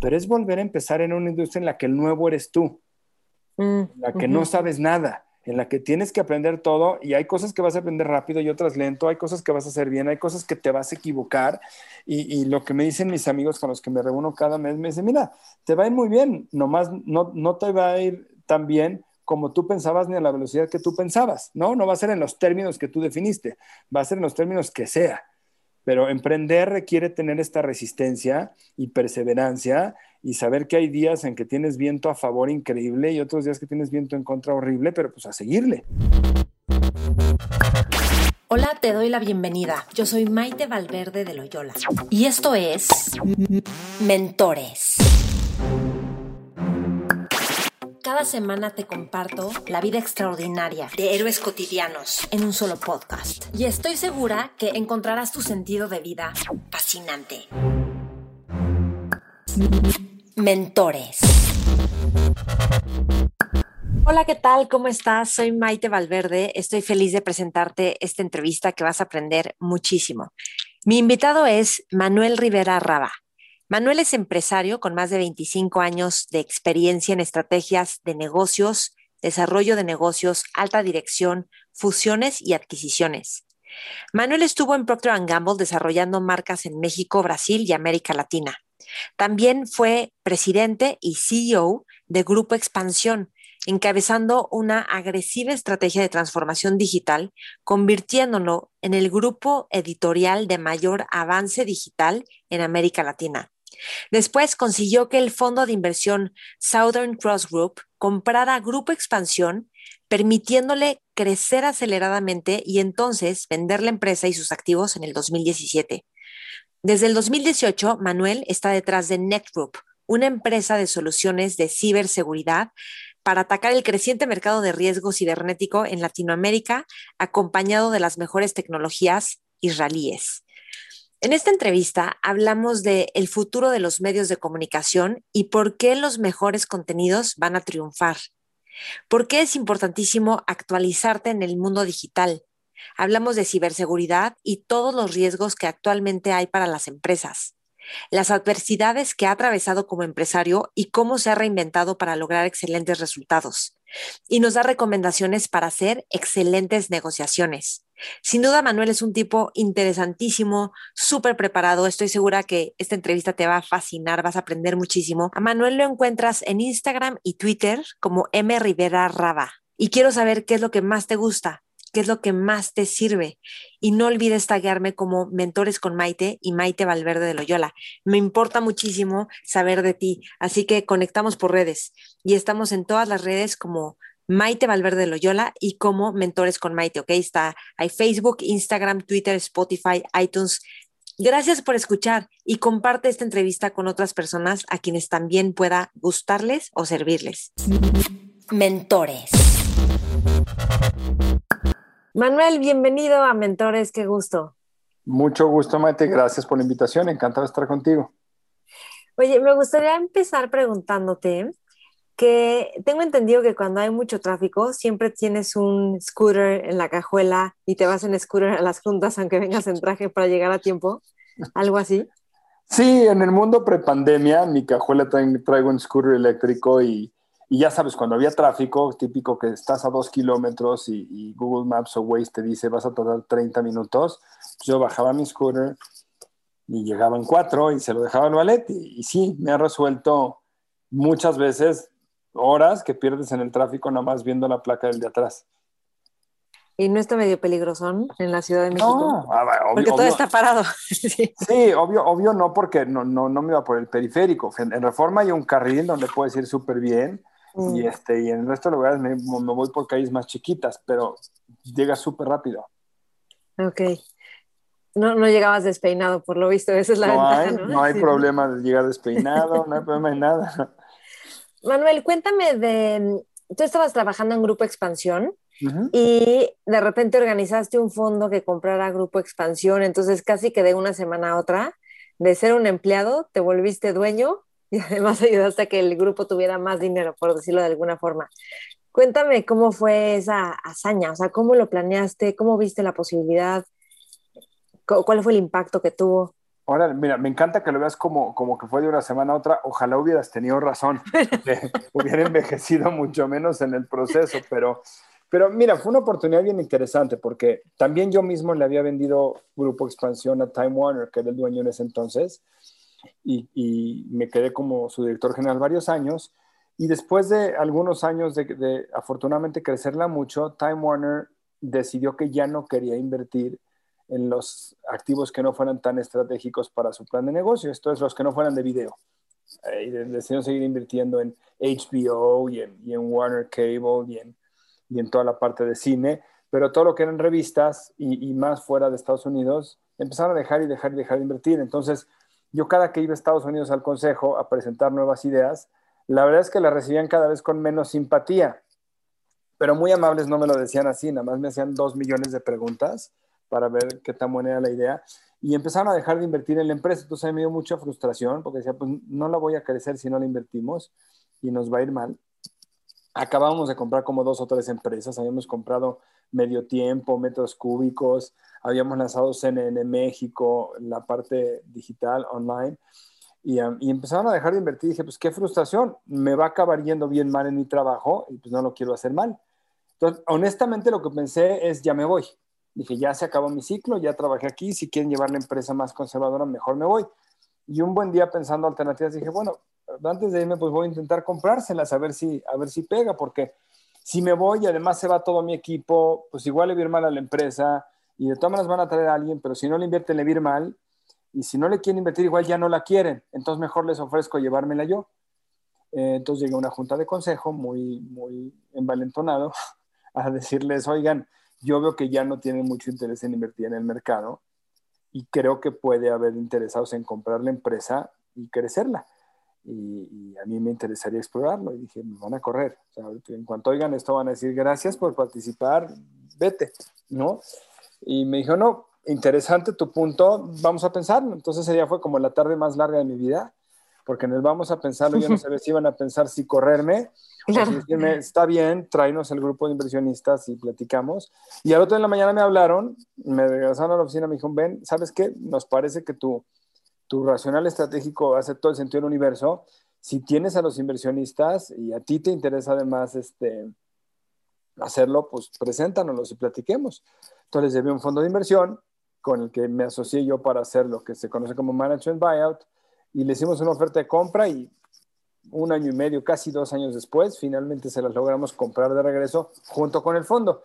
Pero es volver a empezar en una industria en la que el nuevo eres tú, mm, en la que no sabes nada, en la que tienes que aprender todo y hay cosas que vas a aprender rápido y otras lento, hay cosas que vas a hacer bien, hay cosas que te vas a equivocar y, lo que me dicen mis amigos con los que me reúno cada mes, me dicen, mira, te va a ir muy bien, nomás no, no te va a ir tan bien como tú pensabas ni a la velocidad que tú pensabas, ¿no? No va a ser en los términos que tú definiste, va a ser en los términos que sea. Pero emprender requiere tener esta resistencia y perseverancia y saber que hay días en que tienes viento a favor increíble y otros días que tienes viento en contra horrible, pero pues a seguirle. Hola, te doy la bienvenida. Yo soy Maite Valverde de Loyola y esto es Mentores. Cada semana te comparto la vida extraordinaria de héroes cotidianos en un solo podcast. Y estoy segura que encontrarás tu sentido de vida fascinante. Mentores. Hola, ¿qué tal? ¿Cómo estás? Soy Maite Valverde. Estoy feliz de presentarte esta entrevista que vas a aprender muchísimo. Mi invitado es Manuel Rivera Raba. Manuel es empresario con más de 25 años de experiencia en estrategias de negocios, desarrollo de negocios, alta dirección, fusiones y adquisiciones. Manuel estuvo en Procter Gamble desarrollando marcas en México, Brasil y América Latina. También fue presidente y CEO de Grupo Expansión, encabezando una agresiva estrategia de transformación digital, convirtiéndolo en el grupo editorial de mayor avance digital en América Latina. Después consiguió que el fondo de inversión Southern Cross Group comprara Grupo Expansión, permitiéndole crecer aceleradamente y entonces vender la empresa y sus activos en el 2017. Desde el 2018, Manuel está detrás de NetGroup, una empresa de soluciones de ciberseguridad para atacar el creciente mercado de riesgo cibernético en Latinoamérica, acompañado de las mejores tecnologías israelíes. En esta entrevista hablamos de el futuro de los medios de comunicación y por qué los mejores contenidos van a triunfar. ¿Por qué es importantísimo actualizarte en el mundo digital? Hablamos de ciberseguridad y todos los riesgos que actualmente hay para las empresas las adversidades que ha atravesado como empresario y cómo se ha reinventado para lograr excelentes resultados. Y nos da recomendaciones para hacer excelentes negociaciones. Sin duda, Manuel es un tipo interesantísimo, súper preparado. Estoy segura que esta entrevista te va a fascinar, vas a aprender muchísimo. A Manuel lo encuentras en Instagram y Twitter como M. Rivera Raba. Y quiero saber qué es lo que más te gusta qué es lo que más te sirve. Y no olvides taguearme como Mentores con Maite y Maite Valverde de Loyola. Me importa muchísimo saber de ti, así que conectamos por redes y estamos en todas las redes como Maite Valverde de Loyola y como Mentores con Maite, ¿ok? Está, hay Facebook, Instagram, Twitter, Spotify, iTunes. Gracias por escuchar y comparte esta entrevista con otras personas a quienes también pueda gustarles o servirles. Mentores. Manuel, bienvenido a Mentores, qué gusto. Mucho gusto, Maite, gracias por la invitación, encantado de estar contigo. Oye, me gustaría empezar preguntándote que tengo entendido que cuando hay mucho tráfico siempre tienes un scooter en la cajuela y te vas en scooter a las juntas aunque vengas en traje para llegar a tiempo, algo así. Sí, en el mundo prepandemia, mi cajuela traigo un scooter eléctrico y y ya sabes, cuando había tráfico, típico que estás a dos kilómetros y, Google Maps o Waze te dice vas a tardar 30 minutos, yo bajaba mi scooter y llegaba en cuatro y se lo dejaba al ballet. Y, sí, me ha resuelto muchas veces horas que pierdes en el tráfico nada más viendo la placa del de atrás. ¿Y no está medio peligroso en la Ciudad de México? No, ah, obvio, porque todo está parado. sí. obvio, obvio no, porque no, no, no me iba por el periférico. En, en Reforma hay un carril donde puedes ir súper bien y, mm. este, y en de lugares me, me voy por calles más chiquitas, pero llega súper rápido. Ok. No, no llegabas despeinado, por lo visto, esa es la ventaja, hay, ¿no? No hay problema de llegar despeinado, no hay problema de nada. Manuel, cuéntame de, tú estabas trabajando en Grupo Expansión y de repente organizaste un fondo que comprara Grupo Expansión, entonces casi que de una semana a otra, de ser un empleado, te volviste dueño y además ayudaste a que el grupo tuviera más dinero, por decirlo de alguna forma. Cuéntame cómo fue esa hazaña, o sea, cómo lo planeaste, cómo viste la posibilidad, cuál fue el impacto que tuvo. Ahora, mira, me encanta que lo veas como, como que fue de una semana a otra. Ojalá hubieras tenido razón, hubiera envejecido mucho menos en el proceso, pero, pero mira, fue una oportunidad bien interesante porque también yo mismo le había vendido Grupo Expansión a Time Warner, que era el dueño en ese entonces, y, y me quedé como su director general varios años. Y después de algunos años de, afortunadamente crecerla mucho, Time Warner decidió que ya no quería invertir en los activos que no fueran tan estratégicos para su plan de negocio, esto es los que no fueran de video. Eh, y decidieron seguir invirtiendo en HBO y en, Warner Cable y en, y en, toda la parte de cine, pero todo lo que eran revistas y, y, más fuera de Estados Unidos, empezaron a dejar y dejar y dejar de invertir. Entonces, yo cada que iba a Estados Unidos al consejo a presentar nuevas ideas, la verdad es que las recibían cada vez con menos simpatía, pero muy amables no me lo decían así, nada más me hacían dos millones de preguntas para ver qué tan buena era la idea. Y empezaron a dejar de invertir en la empresa. Entonces a mí me dio mucha frustración porque decía, pues no la voy a crecer si no la invertimos y nos va a ir mal. Acabamos de comprar como dos o tres empresas. Habíamos comprado medio tiempo, metros cúbicos. Habíamos lanzado CNN México, la parte digital, online. Y, um, empezaron a dejar de invertir. Dije, pues qué frustración, me va a acabar yendo bien mal en mi trabajo y pues no lo quiero hacer mal. Entonces, honestamente lo que pensé es, ya me voy. Dije, ya se acabó mi ciclo, ya trabajé aquí, si quieren llevar la empresa más conservadora, mejor me voy. Y un buen día pensando alternativas, dije, bueno, antes de irme, pues voy a intentar comprárselas, a ver si, a ver si pega, porque si me voy y además se va todo mi equipo, pues igual le va a ir mal a la empresa y de todas maneras van a traer a alguien, pero si no le invierten, le va a ir mal. Y si no le quieren invertir, igual ya no la quieren. Entonces mejor les ofrezco llevármela yo. Eh, entonces llegué a una junta de consejo muy, muy envalentonado a decirles, oigan, yo veo que ya no tienen mucho interés en invertir en el mercado y creo que puede haber interesados en comprar la empresa y crecerla. Y, a mí me interesaría explorarlo. Y dije, me van a correr. en cuanto oigan esto, van a decir, gracias por participar, vete, ¿no? Y me dijo, no, interesante tu punto, vamos a pensarlo. Entonces ese día fue como la tarde más larga de mi vida, porque en el vamos a pensarlo, yo no sabía si iban a pensar si correrme está bien, tráenos el grupo de inversionistas y platicamos. Y al otro en la mañana me hablaron, me regresaron a la oficina, me dijeron, ven, ¿sabes qué? Nos parece que tu, tu racional estratégico hace todo el sentido del universo. Si tienes a los inversionistas y a ti te interesa además este, hacerlo, pues preséntanos y platiquemos. Entonces les un fondo de inversión con el que me asocié yo para hacer lo que se conoce como Management Buyout y le hicimos una oferta de compra y un año y medio, casi dos años después, finalmente se las logramos comprar de regreso junto con el fondo.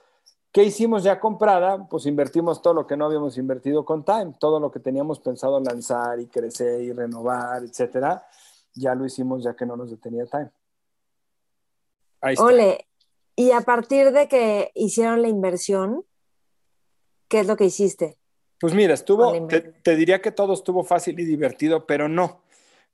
¿Qué hicimos ya comprada? Pues invertimos todo lo que no habíamos invertido con Time, todo lo que teníamos pensado lanzar y crecer y renovar, etcétera, ya lo hicimos ya que no nos detenía Time. Ahí está. Ole, y a partir de que hicieron la inversión, ¿qué es lo que hiciste? Pues mira, estuvo, te, te, diría que todo estuvo fácil y divertido, pero no,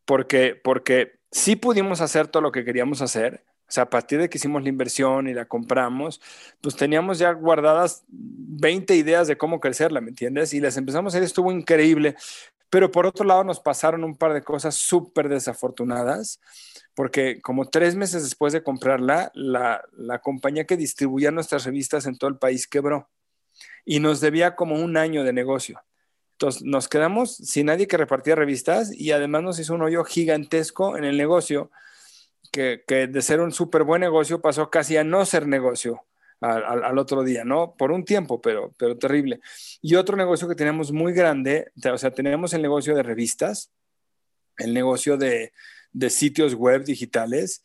porque, porque sí pudimos hacer todo lo que queríamos hacer. O sea, a partir de que hicimos la inversión y la compramos, pues teníamos ya guardadas 20 ideas de cómo crecerla, ¿me entiendes? Y las empezamos a hacer, estuvo increíble. Pero por otro lado nos pasaron un par de cosas súper desafortunadas, porque como tres meses después de comprarla, la, la compañía que distribuía nuestras revistas en todo el país quebró y nos debía como un año de negocio. Entonces nos quedamos sin nadie que repartía revistas y además nos hizo un hoyo gigantesco en el negocio, que, de ser un súper buen negocio pasó casi a no ser negocio al, otro día, ¿no? Por un tiempo, pero, pero terrible. Y otro negocio que tenemos muy grande, o sea, tenemos el negocio de revistas, el negocio de, sitios web digitales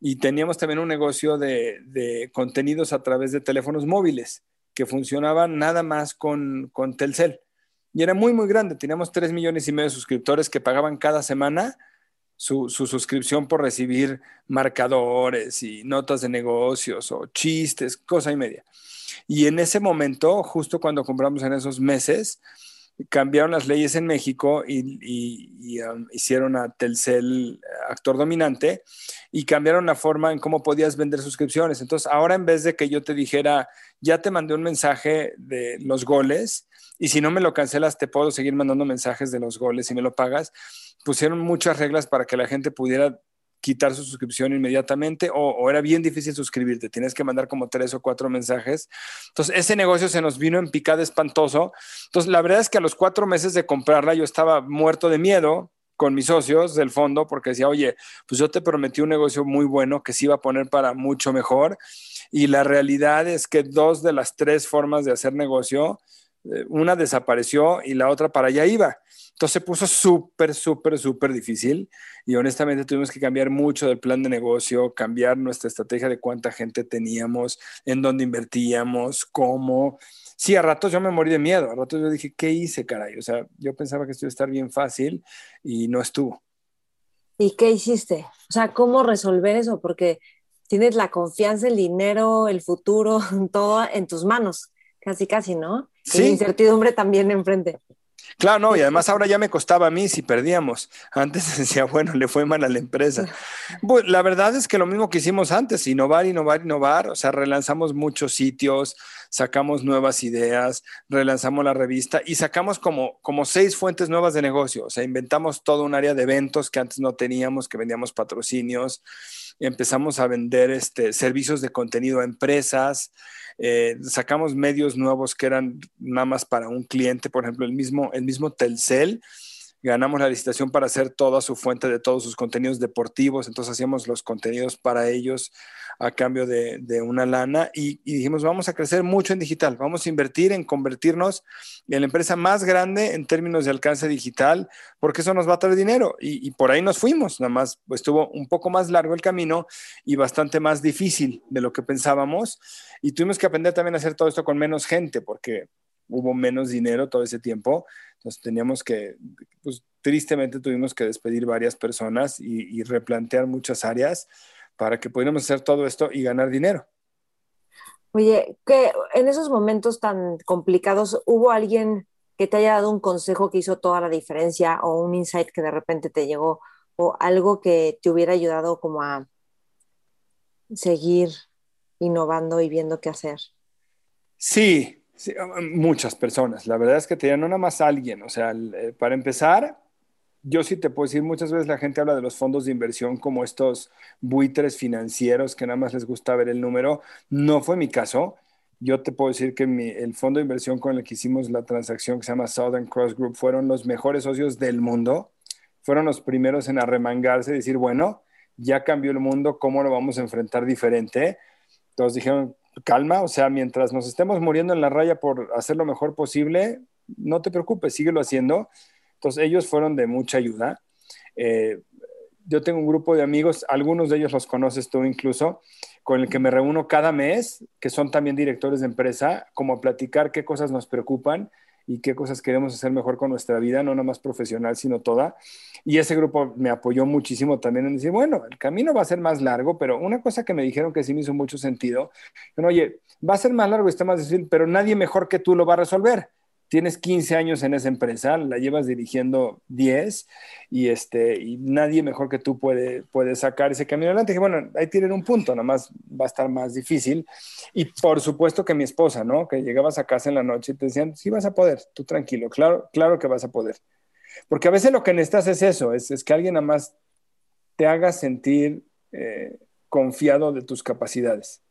y teníamos también un negocio de, de, contenidos a través de teléfonos móviles que funcionaban nada más con, con Telcel y era muy, muy grande. Teníamos 3 millones y medio de suscriptores que pagaban cada semana su, suscripción por recibir marcadores y notas de negocios o chistes, cosa y media. Y en ese momento, justo cuando compramos en esos meses, cambiaron las leyes en México y, um, hicieron a Telcel actor dominante y cambiaron la forma en cómo podías vender suscripciones. Entonces, ahora en vez de que yo te dijera, ya te mandé un mensaje de los goles y si no me lo cancelas, te puedo seguir mandando mensajes de los goles si me lo pagas, pusieron muchas reglas para que la gente pudiera quitar su suscripción inmediatamente o, era bien difícil suscribirte, tienes que mandar como tres o cuatro mensajes. Entonces, ese negocio se nos vino en picada espantoso. Entonces, la verdad es que a los cuatro meses de comprarla yo estaba muerto de miedo con mis socios del fondo porque decía, oye, pues yo te prometí un negocio muy bueno que se iba a poner para mucho mejor. Y la realidad es que dos de las tres formas de hacer negocio, una desapareció y la otra para allá iba. Entonces se puso súper, súper, súper difícil y honestamente tuvimos que cambiar mucho del plan de negocio, cambiar nuestra estrategia de cuánta gente teníamos, en dónde invertíamos, cómo. Sí, a ratos yo me morí de miedo, a ratos yo dije, ¿qué hice, caray? O sea, yo pensaba que esto iba a estar bien fácil y no estuvo. ¿Y qué hiciste? O sea, ¿cómo resolver eso? Porque tienes la confianza, el dinero, el futuro, todo en tus manos, casi, casi, ¿no? Sí. Incertidumbre también enfrente. Claro, no, y además ahora ya me costaba a mí si perdíamos. Antes decía, bueno, le fue mal a la empresa. Pues, la verdad es que lo mismo que hicimos antes, innovar, innovar, innovar. O sea, relanzamos muchos sitios, sacamos nuevas ideas, relanzamos la revista y sacamos como, como seis fuentes nuevas de negocio. O sea, inventamos todo un área de eventos que antes no teníamos, que vendíamos patrocinios. Empezamos a vender este, servicios de contenido a empresas. Eh, sacamos medios nuevos que eran nada más para un cliente, por ejemplo, el mismo, el mismo Telcel. Ganamos la licitación para hacer toda su fuente de todos sus contenidos deportivos, entonces hacíamos los contenidos para ellos a cambio de, una lana y, dijimos, vamos a crecer mucho en digital, vamos a invertir en convertirnos en la empresa más grande en términos de alcance digital, porque eso nos va a traer dinero. Y, por ahí nos fuimos, nada más estuvo un poco más largo el camino y bastante más difícil de lo que pensábamos. Y tuvimos que aprender también a hacer todo esto con menos gente, porque hubo menos dinero todo ese tiempo. Entonces teníamos que, pues tristemente tuvimos que despedir varias personas y, y replantear muchas áreas para que pudiéramos hacer todo esto y ganar dinero. Oye, que en esos momentos tan complicados, ¿hubo alguien que te haya dado un consejo que hizo toda la diferencia o un insight que de repente te llegó o algo que te hubiera ayudado como a seguir innovando y viendo qué hacer? Sí, muchas personas. La verdad es que te no nada más alguien. O sea, eh, para empezar, yo sí te puedo decir, muchas veces la gente habla de los fondos de inversión como estos buitres financieros que nada más les gusta ver el número. No fue mi caso. Yo te puedo decir que el fondo de inversión con el que hicimos la transacción que se llama Southern Cross Group fueron los mejores socios del mundo. Fueron los primeros en arremangarse y decir, bueno, ya cambió el mundo, ¿cómo lo vamos a enfrentar diferente? Entonces dijeron, calma, o sea, mientras nos estemos muriendo en la raya por hacer lo mejor posible, no te preocupes, síguelo haciendo entonces ellos fueron de mucha ayuda. Eh, yo tengo un grupo de amigos, algunos de ellos los conoces tú incluso, con el que me reúno cada mes, que son también directores de empresa, como platicar qué cosas nos preocupan y qué cosas queremos hacer mejor con nuestra vida, no nada más profesional, sino toda. Y ese grupo me apoyó muchísimo también en decir, bueno, el camino va a ser más largo, pero una cosa que me dijeron que sí me hizo mucho sentido, oye, va a ser más largo y está más difícil, pero nadie mejor que tú lo va a resolver tienes 15 años en esa empresa, la llevas dirigiendo 10 y, este, y nadie mejor que tú puede, puede sacar ese camino adelante. Bueno, ahí tienen un punto, nada más va a estar más difícil. Y por supuesto que mi esposa, ¿no? Que llegabas a casa en la noche y te decían, sí vas a poder, tú tranquilo, claro, claro que vas a poder. Porque a veces lo que necesitas es eso, es, es que alguien nada más te haga sentir eh, confiado de tus capacidades.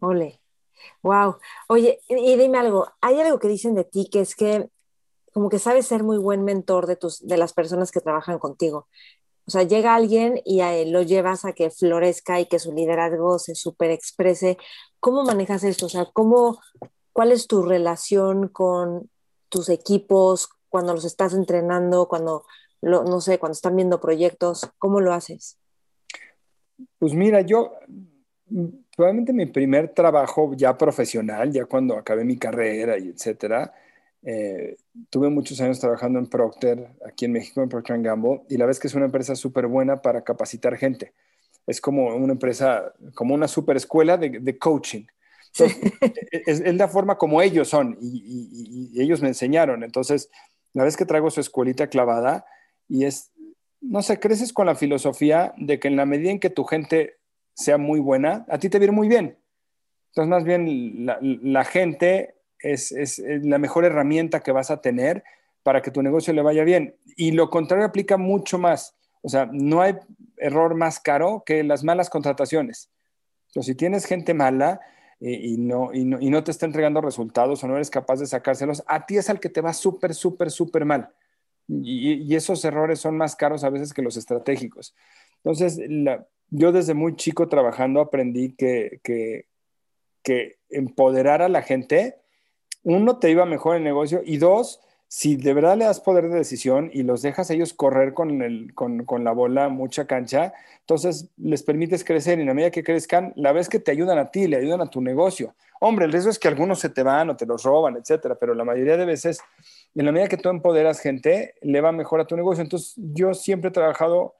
Ole. Wow. Oye, y dime algo, hay algo que dicen de ti que es que como que sabes ser muy buen mentor de tus de las personas que trabajan contigo. O sea, llega alguien y lo llevas a que florezca y que su liderazgo se super exprese. ¿Cómo manejas esto? O sea, ¿cómo, ¿cuál es tu relación con tus equipos cuando los estás entrenando, cuando, no sé, cuando están viendo proyectos? ¿Cómo lo haces? Pues mira, yo probablemente mi primer trabajo ya profesional, ya cuando acabé mi carrera y etcétera, eh, tuve muchos años trabajando en Procter, aquí en México, en Procter Gamble, y la vez que es una empresa súper buena para capacitar gente. Es como una empresa, como una super escuela de, coaching. E, es, la forma como ellos son y, ellos me enseñaron. Entonces, La vez que traigo su escuelita clavada y es, no sé, creces con la filosofía de que en la medida en que tu gente sea muy buena, a ti te viene muy bien. Entonces, más bien, la, gente es, la mejor herramienta que vas a tener para que tu negocio le vaya bien. Y lo contrario aplica mucho más. O sea, no hay error más caro que las malas contrataciones. Entonces, si tienes gente mala eh, y, no, y, no, y no te está entregando resultados o no eres capaz de sacárselos, a ti es al que te va súper, súper, súper mal. Y, esos errores son más caros a veces que los estratégicos. Entonces, yo desde muy chico trabajando aprendí que, que, empoderar a la gente, uno, te iba mejor el negocio y dos, si de verdad le das poder de decisión y los dejas ellos correr con, el, con, con, la bola mucha cancha, entonces les permites crecer y en la medida que crezcan, la vez que te ayudan a ti, le ayudan a tu negocio. Hombre, el riesgo es que algunos se te van o te los roban, etcétera, pero la mayoría de veces, en la medida que tú empoderas gente, le va mejor a tu negocio. Entonces, yo siempre he trabajado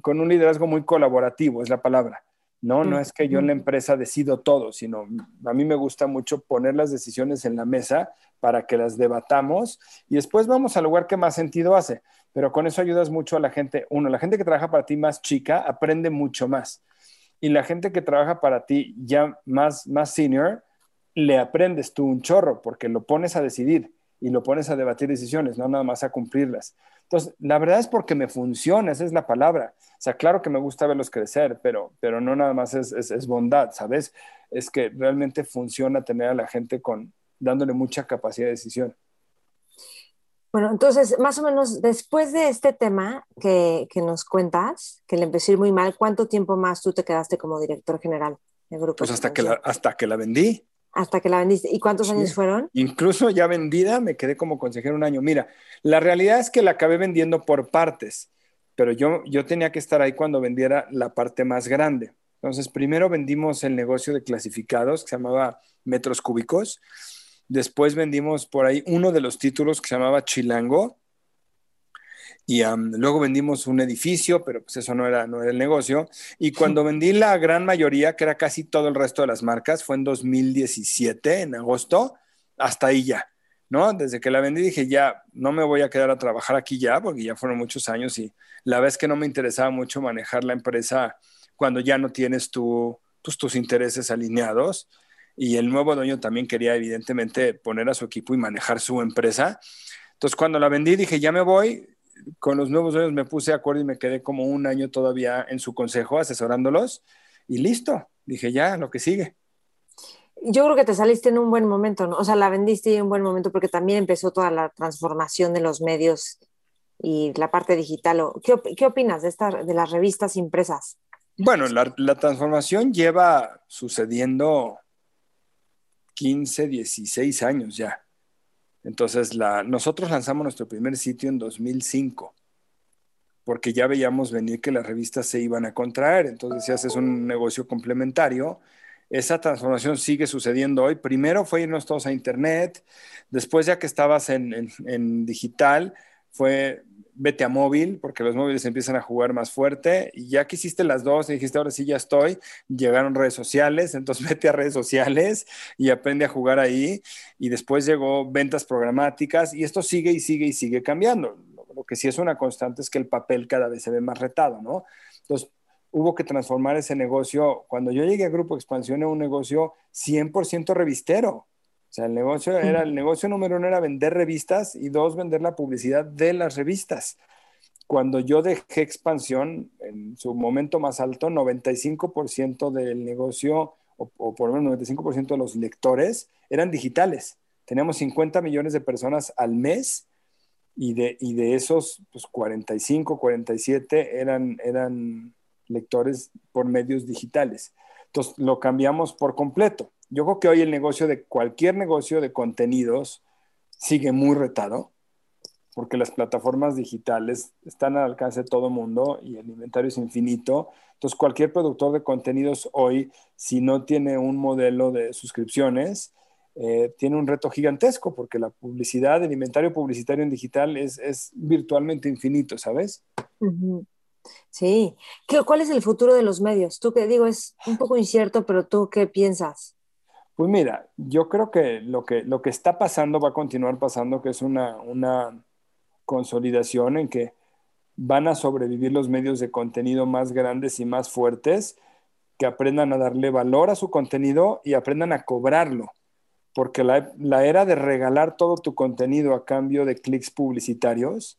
con un liderazgo muy colaborativo, es la palabra. No, no es que yo en la empresa decido todo, sino a mí me gusta mucho poner las decisiones en la mesa para que las debatamos y después vamos al lugar que más sentido hace. Pero con eso ayudas mucho a la gente. Uno, la gente que trabaja para ti más chica aprende mucho más. Y la gente que trabaja para ti ya más, más senior, le aprendes tú un chorro porque lo pones a decidir y lo pones a debatir decisiones, no nada más a cumplirlas. Entonces, la verdad es porque me funciona, esa es la palabra. O sea, claro que me gusta verlos crecer, pero, pero no nada más es, es, bondad, ¿sabes? Es que realmente funciona tener a la gente con, dándole mucha capacidad de decisión. Bueno, entonces, más o menos después de este tema que, que, nos cuentas, que le a ir muy mal, ¿cuánto tiempo más tú te quedaste como director general del grupo? Pues hasta que, la, hasta que la vendí. Hasta que la vendiste. ¿Y cuántos años fueron? Incluso ya vendida, me quedé como consejero un año. Mira, la realidad es que la acabé vendiendo por partes, pero yo, yo tenía que estar ahí cuando vendiera la parte más grande. Entonces, primero vendimos el negocio de clasificados que se llamaba Metros Cúbicos. Después vendimos por ahí uno de los títulos que se llamaba Chilango, y luego vendimos un edificio, pero pues eso no era, no era el negocio. Y cuando vendí la gran mayoría, que era casi todo el resto de las marcas, fue en 2017, en agosto, hasta ahí ya, ¿no? Desde que la vendí dije, ya, no me voy a quedar a trabajar aquí ya, porque ya fueron muchos años y la vez que no me interesaba mucho manejar la empresa cuando ya no tienes tu, tus, tus intereses alineados. Y el nuevo dueño también quería, evidentemente, poner a su equipo y manejar su empresa. Entonces, cuando la vendí, dije, ya me voy, con los nuevos dueños me puse de acuerdo y me quedé como un año todavía en su consejo asesorándolos y listo, dije ya, lo que sigue. Yo creo que te saliste en un buen momento, ¿no? O sea, la vendiste en un buen momento porque también empezó toda la transformación de los medios y la parte digital. ¿Qué, qué opinas de, esta, de las revistas impresas? Bueno, la, la transformación lleva sucediendo 15, 16 años ya. Entonces, la, nosotros lanzamos nuestro primer sitio en 2005, porque ya veíamos venir que las revistas se iban a contraer. Entonces, si haces un negocio complementario, esa transformación sigue sucediendo hoy. Primero fue irnos todos a Internet, después ya que estabas en, en digital, fue vete a móvil, porque los móviles empiezan a jugar más fuerte, y ya que hiciste las dos y dijiste, ahora sí ya estoy, llegaron redes sociales, entonces vete a redes sociales y aprende a jugar ahí, y después llegó ventas programáticas, y esto sigue y sigue y sigue cambiando. Lo que sí es una constante es que el papel cada vez se ve más retado, ¿no? Entonces, hubo que transformar ese negocio. Cuando yo llegué a Grupo Expansión, era un negocio 100% revistero. O sea, el negocio era, el negocio número uno era vender revistas y dos, vender la publicidad de las revistas. Cuando yo dejé expansión, en su momento más alto, 95% del negocio, o, por lo menos 95% de los lectores, eran digitales. Teníamos 50 millones de personas al mes y de, y de esos, pues 45, 47 eran, eran lectores por medios digitales. Entonces, lo cambiamos por completo. Yo creo que hoy el negocio de cualquier negocio de contenidos sigue muy retado, porque las plataformas digitales están al alcance de todo mundo y el inventario es infinito. Entonces, cualquier productor de contenidos hoy, si no tiene un modelo de suscripciones, eh, tiene un reto gigantesco, porque la publicidad, el inventario publicitario en digital es, es virtualmente infinito, ¿sabes? Sí. ¿Cuál es el futuro de los medios? Tú que digo, es un poco incierto, pero tú qué piensas? Pues mira, yo creo que lo que, lo que está pasando va a continuar pasando, que es una, una consolidación en que van a sobrevivir los medios de contenido más grandes y más fuertes que aprendan a darle valor a su contenido y aprendan a cobrarlo. Porque la, era de regalar todo tu contenido a cambio de clics publicitarios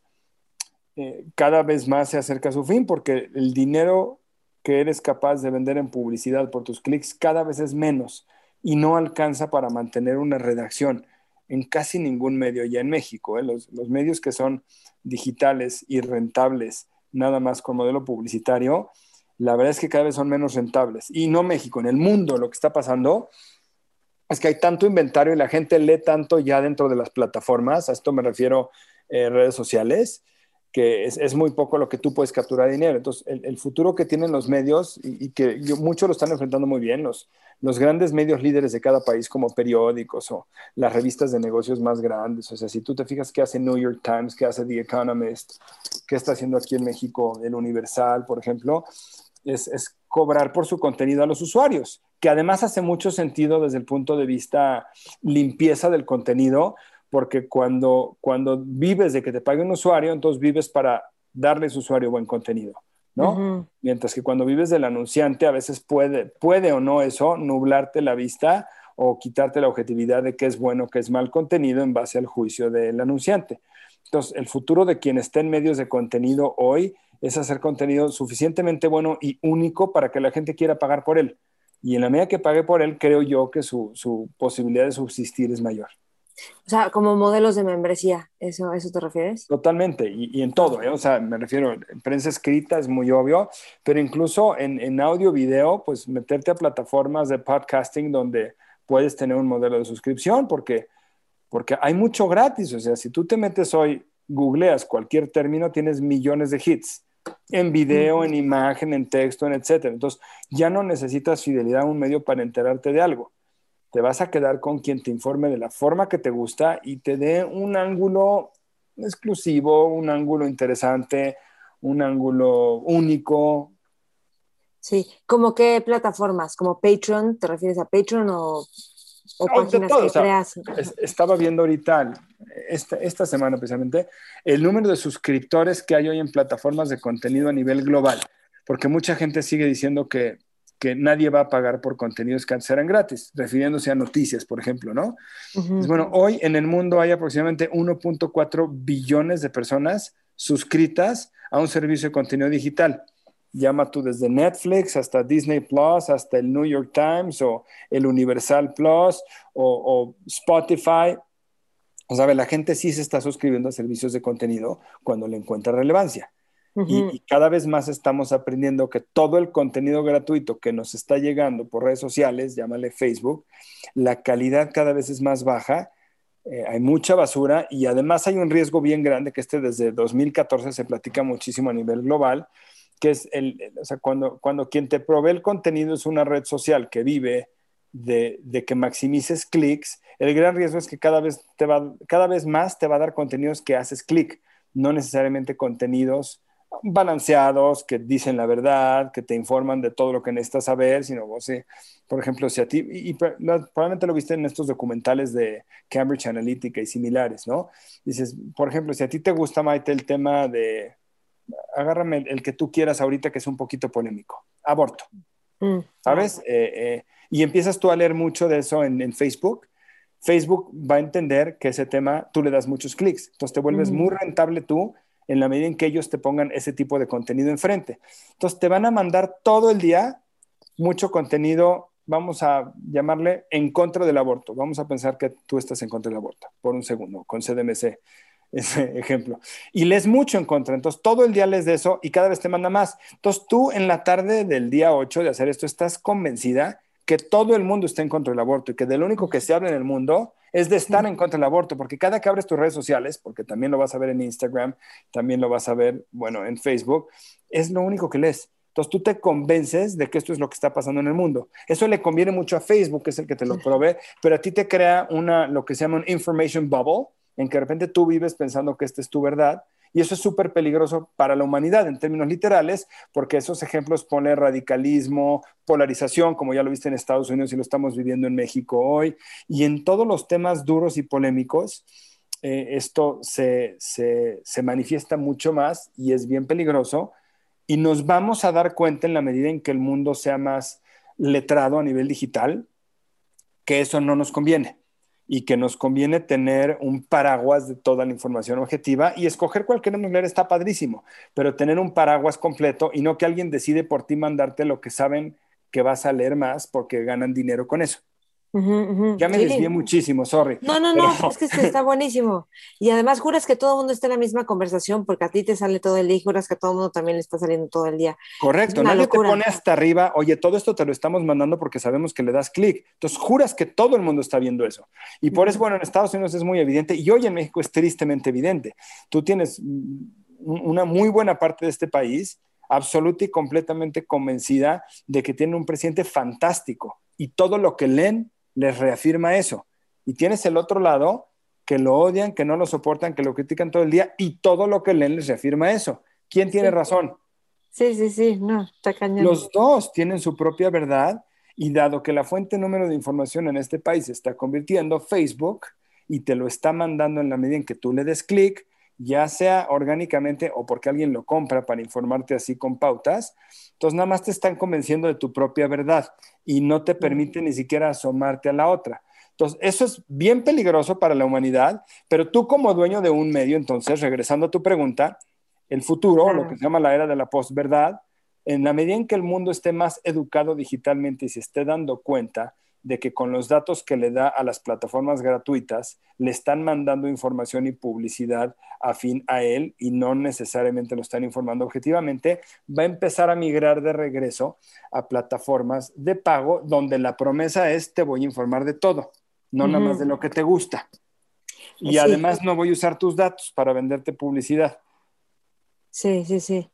eh, cada vez más se acerca a su fin porque el dinero que eres capaz de vender en publicidad por tus clics cada vez es menos y no alcanza para mantener una redacción en casi ningún medio ya en México. ¿eh? Los, los, medios que son digitales y rentables, nada más con modelo publicitario, la verdad es que cada vez son menos rentables. Y no México, en el mundo lo que está pasando es que hay tanto inventario y la gente lee tanto ya dentro de las plataformas, a esto me refiero eh, redes sociales, que es, muy poco lo que tú puedes capturar dinero. Entonces, el, futuro que tienen los medios y, que muchos lo están enfrentando muy bien, los, grandes medios líderes de cada país como periódicos o las revistas de negocios más grandes. O sea, si tú te fijas qué hace New York Times, qué hace The Economist, qué está haciendo aquí en México el Universal, por ejemplo, es cobrar por su contenido a los usuarios, que además hace mucho sentido desde el punto de vista limpieza del contenido, porque cuando, cuando vives de que te pague un usuario, entonces vives para darle a su usuario buen contenido, ¿no? Mientras que cuando vives del anunciante, a veces puede, puede o no eso nublarte la vista o quitarte la objetividad de qué es bueno, qué es mal contenido en base al juicio del anunciante. Entonces, el futuro de quien esté en medios de contenido hoy es hacer contenido suficientemente bueno y único para que la gente quiera pagar por él. Y en la medida que pague por él, creo yo que su, su posibilidad de subsistir es mayor. O sea, como modelos de membresía, ¿eso, eso te refieres? Totalmente, y, en todo, ¿eh? o sea, me refiero, en prensa escrita es muy obvio, pero incluso en, en audio, video, pues meterte a plataformas de podcasting donde puedes tener un modelo de suscripción, porque, porque hay mucho gratis, o sea, si tú te metes hoy, googleas cualquier término, tienes millones de hits, en video, en imagen, en texto, en etcétera. Entonces, ya no necesitas fidelidad a un medio para enterarte de algo te vas a quedar con quien te informe de la forma que te gusta y te dé un ángulo exclusivo, un ángulo interesante, un ángulo único. Sí, ¿como qué plataformas? ¿Como Patreon? ¿Te refieres a Patreon o, páginas que creas? estaba viendo ahorita, esta, esta semana precisamente, el número de suscriptores que hay hoy en plataformas de contenido a nivel global, porque mucha gente sigue diciendo que que nadie va a pagar por contenidos que antes eran gratis, refiriéndose a noticias, por ejemplo, ¿no? Pues bueno, hoy en el mundo hay aproximadamente 1.4 billones de personas suscritas a un servicio de contenido digital. Llama tú desde Netflix hasta Disney Plus, hasta el New York Times o el Universal Plus o, o Spotify. O sea, la gente sí se está suscribiendo a servicios de contenido cuando le encuentra relevancia y, cada vez más estamos aprendiendo que todo el contenido gratuito que nos está llegando por redes sociales, llámale Facebook, la calidad cada vez es más baja, eh, hay mucha basura y además hay un riesgo bien grande que este desde 2014 se platica muchísimo a nivel global, que es el, o sea, cuando, cuando quien te provee el contenido es una red social que vive de, de, que maximices clics, el gran riesgo es que cada vez, te va, cada vez más te va a dar contenidos que haces clic, no necesariamente contenidos balanceados, que dicen la verdad, que te informan de todo lo que necesitas saber, sino, o sea, por ejemplo, si a ti, y, probablemente lo viste en estos documentales de Cambridge Analytica y similares, ¿no? Dices, por ejemplo, si a ti te gusta, Maite, el tema de, agárrame el, que tú quieras ahorita, que es un poquito polémico, aborto, mm. ¿sabes? Eh, eh, y empiezas tú a leer mucho de eso en, Facebook, Facebook va a entender que ese tema tú le das muchos clics, entonces te vuelves muy rentable tú en la medida en que ellos te pongan ese tipo de contenido enfrente. Entonces te van a mandar todo el día mucho contenido, vamos a llamarle en contra del aborto. Vamos a pensar que tú estás en contra del aborto, por un segundo, con CDMC, ese ejemplo. Y lees mucho en contra, entonces todo el día lees de eso y cada vez te manda más. Entonces tú en la tarde del día 8 de hacer esto estás convencida que todo el mundo está en contra del aborto y que de lo único que se habla en el mundo es de estar en contra del aborto, porque cada que abres tus redes sociales, porque también lo vas a ver en Instagram, también lo vas a ver, bueno, en Facebook, es lo único que lees. Entonces tú te convences de que esto es lo que está pasando en el mundo. Eso le conviene mucho a Facebook, que es el que te lo provee, pero a ti te crea una, lo que se llama un information bubble, en que de repente tú vives pensando que esta es tu verdad y eso es súper peligroso para la humanidad en términos literales, porque esos ejemplos ponen radicalismo, polarización, como ya lo viste en Estados Unidos y lo estamos viviendo en México hoy, y en todos los temas duros y polémicos. eh, esto se, se manifiesta mucho más y es bien peligroso y nos vamos a dar cuenta en la medida en que el mundo sea más letrado a nivel digital, que eso no nos conviene y que nos conviene tener un paraguas de toda la información objetiva y escoger cuál queremos leer está padrísimo, pero tener un paraguas completo y no que alguien decide por ti mandarte lo que saben que vas a leer más porque ganan dinero con eso. Ya me desvié muchísimo, sorry. No, no, no, es que está buenísimo. Y además juras que todo el mundo está en la misma conversación porque a ti te sale todo el día y juras que a todo el mundo también le está saliendo todo el día. Correcto, nadie te pone hasta arriba, oye, todo esto te lo estamos mandando porque sabemos que le das clic. Entonces juras que todo el mundo está viendo eso. Y por eso, bueno, en Estados Unidos es muy evidente y hoy en México es tristemente evidente. Tú tienes una muy buena parte de este país absoluta y completamente convencida de que tiene un presidente fantástico y todo lo que leen les reafirma eso. Y tienes el otro lado que lo odian, que no lo soportan, que lo critican todo el día y todo lo que leen les reafirma eso. ¿Quién tiene razón? Sí, sí, sí, no, está cañón. Los dos tienen su propia verdad y dado que la fuente número de información en este país se está convirtiendo Facebook y te lo está mandando en la medida en que tú le des clic, ya sea orgánicamente o porque alguien lo compra para informarte así con pautas, entonces nada más te están convenciendo de tu propia verdad y no te permite ni siquiera asomarte a la otra. Entonces, eso es bien peligroso para la humanidad, pero tú como dueño de un medio, entonces, regresando a tu pregunta, el futuro, lo que se llama la era de la posverdad, en la medida en que el mundo esté más educado digitalmente y se esté dando cuenta de que con los datos que le da a las plataformas gratuitas, le están mandando información y publicidad afín a él y no necesariamente lo están informando objetivamente, va a empezar a migrar de regreso a plataformas de pago donde la promesa es te voy a informar de todo, no nada más de lo que te gusta. Y además no voy a usar tus datos para venderte publicidad. Sí, sí, sí.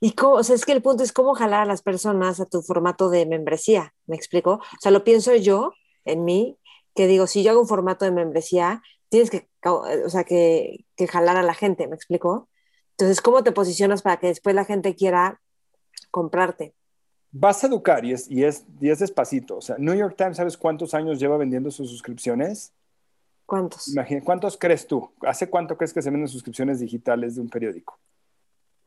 Y cómo, o sea, es que el punto es cómo jalar a las personas a tu formato de membresía, ¿me explico? O sea, lo pienso yo en mí, que digo, si yo hago un formato de membresía, tienes que, o sea, que, jalar a la gente, ¿me explico? Entonces, ¿cómo te posicionas para que después la gente quiera comprarte? Vas a educar y es, y es, y es despacito. O sea, New York Times, ¿sabes cuántos años lleva vendiendo sus suscripciones? ¿Cuántos? Imagina, ¿cuántos crees tú? ¿Hace cuánto crees que se venden suscripciones digitales de un periódico?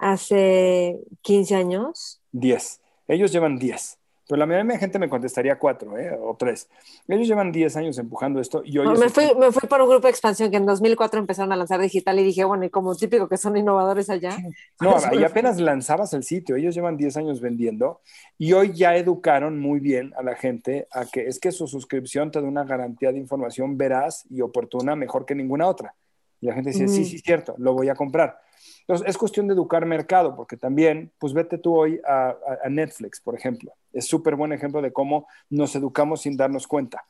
Hace 15 años? 10. Ellos llevan 10. Pero la mayoría de gente me contestaría 4 ¿eh? o 3. Ellos llevan 10 años empujando esto. Y hoy me, fui, me fui por un grupo de expansión que en 2004 empezaron a lanzar digital y dije, bueno, y como típico que son innovadores allá. No, y apenas lanzabas el sitio. Ellos llevan 10 años vendiendo y hoy ya educaron muy bien a la gente a que es que su suscripción te da una garantía de información veraz y oportuna mejor que ninguna otra. Y la gente dice, sí, sí, cierto, lo voy a comprar. Entonces, es cuestión de educar mercado, porque también, pues vete tú hoy a, Netflix, por ejemplo. Es súper buen ejemplo de cómo nos educamos sin darnos cuenta,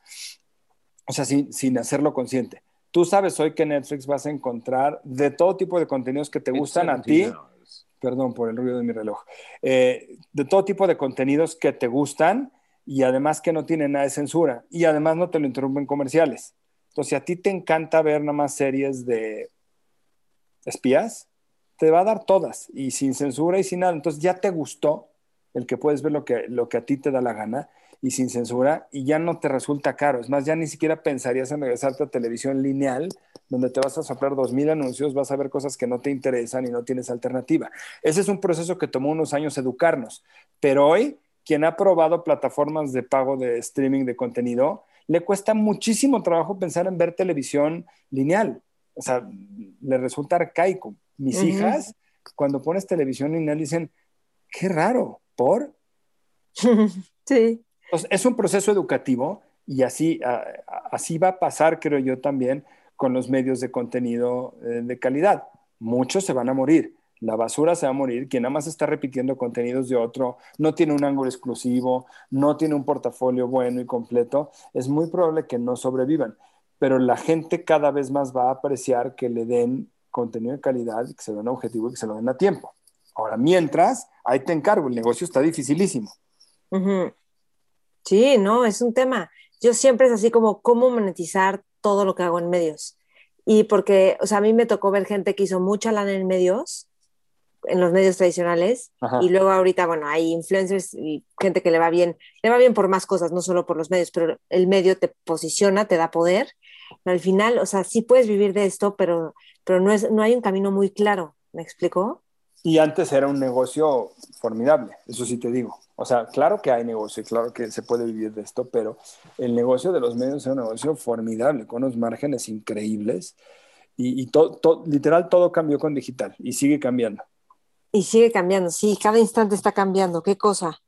o sea, sin, sin hacerlo consciente. Tú sabes hoy que Netflix vas a encontrar de todo tipo de contenidos que te gustan a ti. Perdón por el ruido de mi reloj. Eh, de todo tipo de contenidos que te gustan y además que no tienen nada de censura y además no te lo interrumpen comerciales. Entonces, si a ti te encanta ver nada más series de espías, te va a dar todas y sin censura y sin nada. Entonces ya te gustó el que puedes ver lo que, lo que a ti te da la gana y sin censura y ya no te resulta caro. Es más, ya ni siquiera pensarías en regresarte a televisión lineal donde te vas a soplar dos mil anuncios, vas a ver cosas que no te interesan y no tienes alternativa. Ese es un proceso que tomó unos años educarnos, pero hoy quien ha probado plataformas de pago de streaming de contenido, le cuesta muchísimo trabajo pensar en ver televisión lineal. O sea, le resulta arcaico mis hijas, cuando pones televisión lineal, dicen, qué raro, ¿por? sí. Entonces, es un proceso educativo y así, así va a pasar, creo yo, también con los medios de contenido eh, de calidad. Muchos se van a morir. La basura se va a morir. Quien nada más está repitiendo contenidos de otro, no tiene un ángulo exclusivo, no tiene un portafolio bueno y completo, es muy probable que no sobrevivan. Pero la gente cada vez más va a apreciar que le den contenido de calidad, que se den objetivo y que se lo den a tiempo. Ahora, mientras, ahí te encargo, el negocio está dificilísimo. Sí, no, es un tema. Yo siempre es así como cómo monetizar todo lo que hago en medios. Y porque, o sea, a mí me tocó ver gente que hizo mucha lana en medios, en los medios tradicionales, y luego ahorita, bueno, hay influencers y gente que le va bien, le va bien por más cosas, no solo por los medios, pero el medio te posiciona, te da poder, al final, o sea, sí puedes vivir de esto, pero, pero no, es, no hay un camino muy claro, ¿me explicó? Y antes era un negocio formidable, eso sí te digo. O sea, claro que hay negocio, claro que se puede vivir de esto, pero el negocio de los medios es un negocio formidable, con unos márgenes increíbles. Y, y literal todo cambió con digital y sigue cambiando. Y sigue cambiando, sí, cada instante está cambiando, qué cosa.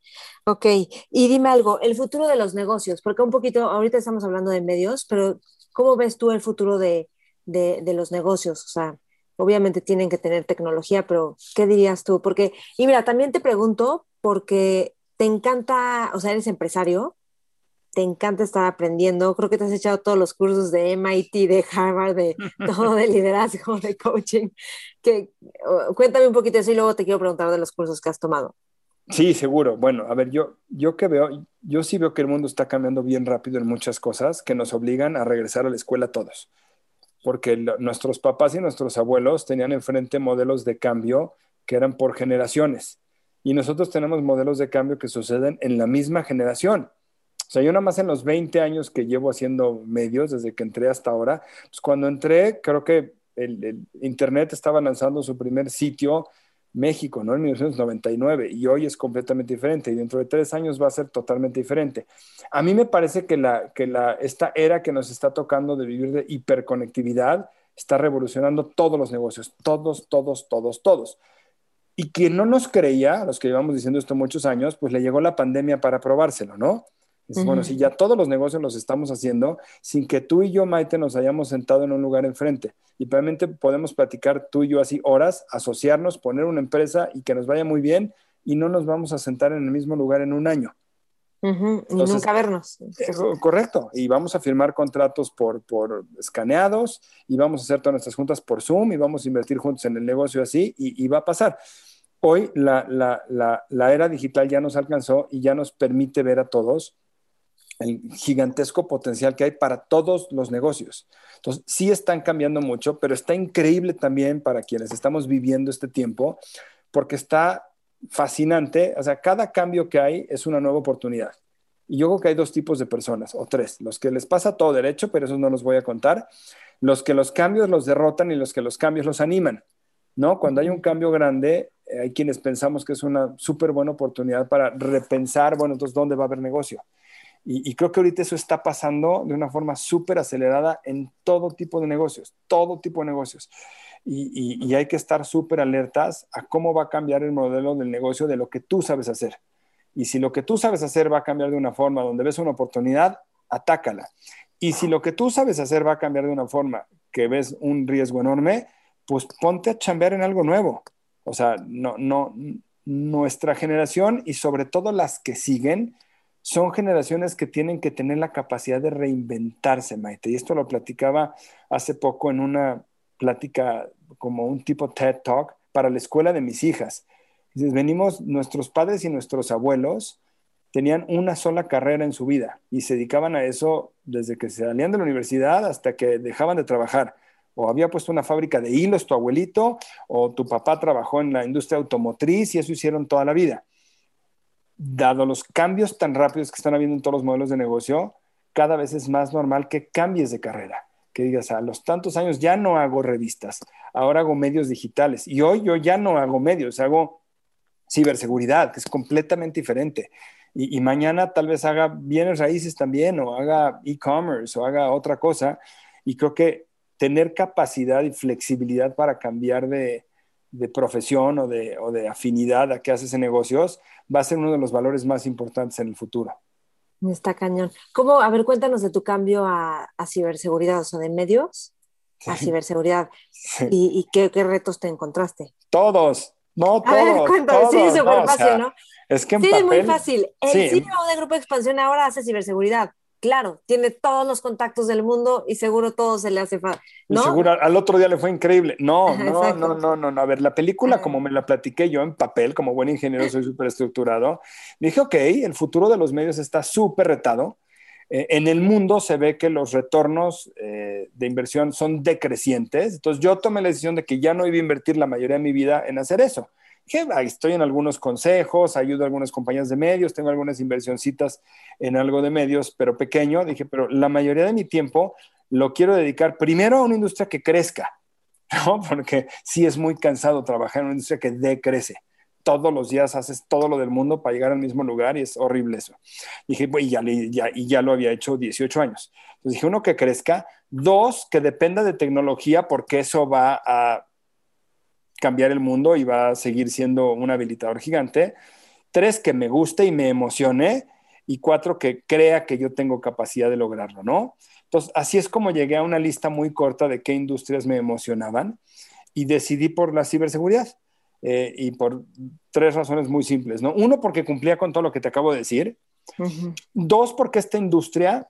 Ok, y dime algo, el futuro de los negocios, porque un poquito, ahorita estamos hablando de medios, pero ¿cómo ves tú el futuro de, de, los negocios? O sea, obviamente tienen que tener tecnología, pero ¿qué dirías tú? Porque, y mira, también te pregunto, porque te encanta, o sea, eres empresario, te encanta estar aprendiendo, creo que te has echado todos los cursos de MIT, de Harvard, de todo de liderazgo, de coaching, que cuéntame un poquito eso y luego te quiero preguntar de los cursos que has tomado. Sí, seguro. Bueno, a ver, yo, yo que veo, yo sí veo que el mundo está cambiando bien rápido en muchas cosas que nos obligan a regresar a la escuela todos porque nuestros papás y nuestros abuelos tenían enfrente modelos de cambio que eran por generaciones. Y nosotros tenemos modelos de cambio que suceden en la misma generación. O sea, yo nada más en los 20 años que llevo haciendo medios, desde que entré hasta ahora, pues cuando entré, creo que el Internet estaba lanzando su primer sitio México, ¿no? En 1999 y hoy es completamente diferente y dentro de tres años va a ser totalmente diferente. A mí me parece que, la, que la, esta era que nos está tocando de vivir de hiperconectividad está revolucionando todos los negocios, todos, todos, todos, todos. Y quien no nos creía, los que llevamos diciendo esto muchos años, pues le llegó la pandemia para probárselo, ¿no? Bueno, si ya todos los negocios los estamos haciendo sin que tú y yo, Maite, nos hayamos sentado en un lugar enfrente. Y probablemente podemos platicar tú y yo así horas, asociarnos, poner una empresa y que nos vaya muy bien y no nos vamos a sentar en el mismo lugar en un año. y nunca vernos. Eh, correcto. Y vamos a firmar contratos por, por escaneados y vamos a hacer todas nuestras juntas por Zoom y vamos a invertir juntos en el negocio así y, y va a pasar. Hoy la, la, la, la era digital ya nos alcanzó y ya nos permite ver a todos el gigantesco potencial que hay para todos los negocios. Entonces, sí están cambiando mucho, pero está increíble también para quienes estamos viviendo este tiempo, porque está fascinante. O sea, cada cambio que hay es una nueva oportunidad. Y yo creo que hay dos tipos de personas, o tres. Los que les pasa todo derecho, pero eso no los voy a contar. Los que los cambios los derrotan y los que los cambios los animan. ¿no? Cuando hay un cambio grande, eh, hay quienes pensamos que es una súper buena oportunidad para repensar, bueno, entonces, ¿dónde va a haber negocio? Y, creo que ahorita eso está pasando de una forma súper acelerada en todo tipo de negocios, todo tipo de negocios. Y, y hay que estar súper alertas a cómo va a cambiar el modelo del negocio de lo que tú sabes hacer. Y si lo que tú sabes hacer va a cambiar de una forma donde ves una oportunidad, atácala. Y si lo que tú sabes hacer va a cambiar de una forma que ves un riesgo enorme, pues ponte a chambear en algo nuevo. O sea, no, no, nuestra generación y sobre todo las que siguen, son generaciones que tienen que tener la capacidad de reinventarse, Maite. Y esto lo platicaba hace poco en una plática como un tipo TED Talk para la escuela de mis hijas. Dices, venimos, nuestros padres y nuestros abuelos tenían una sola carrera en su vida y se dedicaban a eso desde que se salían de la universidad hasta que dejaban de trabajar. O había puesto una fábrica de hilos tu abuelito, o tu papá trabajó en la industria automotriz y eso hicieron toda la vida dado los cambios tan rápidos que están habiendo en todos los modelos de negocio, cada vez es más normal que cambies de carrera, que digas, a los tantos años ya no hago revistas, ahora hago medios digitales y hoy yo ya no hago medios, hago ciberseguridad, que es completamente diferente. Y, mañana tal vez haga bienes raíces también o haga e-commerce o haga otra cosa. Y creo que tener capacidad y flexibilidad para cambiar de, de profesión o de, o de afinidad a qué haces en negocios, va a ser uno de los valores más importantes en el futuro. Está cañón. ¿Cómo, a ver, cuéntanos de tu cambio a, a ciberseguridad, o sea, de medios a ciberseguridad. ¿Y, qué, qué, retos te encontraste? Todos, no todos. A ver, cuéntanos, sí, súper fácil, ¿no? Es que en sí, papel, es muy fácil. El sí. CEO de Grupo Expansión ahora hace ciberseguridad claro, tiene todos los contactos del mundo y seguro todo se le hace fácil. ¿no? seguro al otro día le fue increíble. No, no, no, no, no, no. A ver, la película, como me la platiqué yo en papel, como buen ingeniero, soy súper estructurado, dije, ok, el futuro de los medios está súper retado. Eh, en el mundo se ve que los retornos eh, de inversión son decrecientes. Entonces yo tomé la decisión de que ya no iba a invertir la mayoría de mi vida en hacer eso estoy en algunos consejos, ayudo a algunas compañías de medios, tengo algunas inversioncitas en algo de medios, pero pequeño. Dije, pero la mayoría de mi tiempo lo quiero dedicar primero a una industria que crezca, ¿no? Porque sí es muy cansado trabajar en una industria que decrece. Todos los días haces todo lo del mundo para llegar al mismo lugar y es horrible eso. dije, y ya, ya, y ya lo había hecho 18 años. Entonces dije, uno, que crezca. Dos, que dependa de tecnología porque eso va a cambiar el mundo y va a seguir siendo un habilitador gigante. Tres, que me guste y me emocione. Y cuatro, que crea que yo tengo capacidad de lograrlo, ¿no? Entonces, así es como llegué a una lista muy corta de qué industrias me emocionaban y decidí por la ciberseguridad. Eh, y por tres razones muy simples, ¿no? Uno, porque cumplía con todo lo que te acabo de decir. Dos, porque esta industria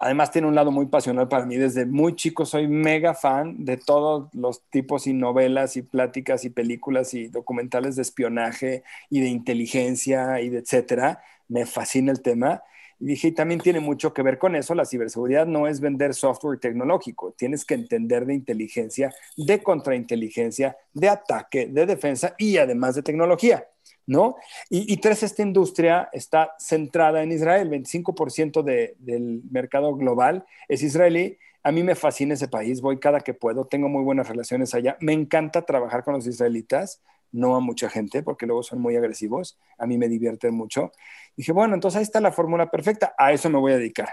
Además tiene un lado muy pasional para mí. Desde muy chico soy mega fan de todos los tipos y novelas y pláticas y películas y documentales de espionaje y de inteligencia y de etcétera. Me fascina el tema. Y dije, y también tiene mucho que ver con eso. La ciberseguridad no es vender software tecnológico. Tienes que entender de inteligencia, de contrainteligencia, de ataque, de defensa y además de tecnología. ¿No? Y, tres, esta industria está centrada en Israel, 25% del mercado global es israelí. A mí me fascina ese país, voy cada que puedo, tengo muy buenas relaciones allá. Me encanta trabajar con los israelitas, no a mucha gente, porque luego son muy agresivos. A mí me divierten mucho. Dije, bueno, entonces ahí está la fórmula perfecta, a eso me voy a dedicar.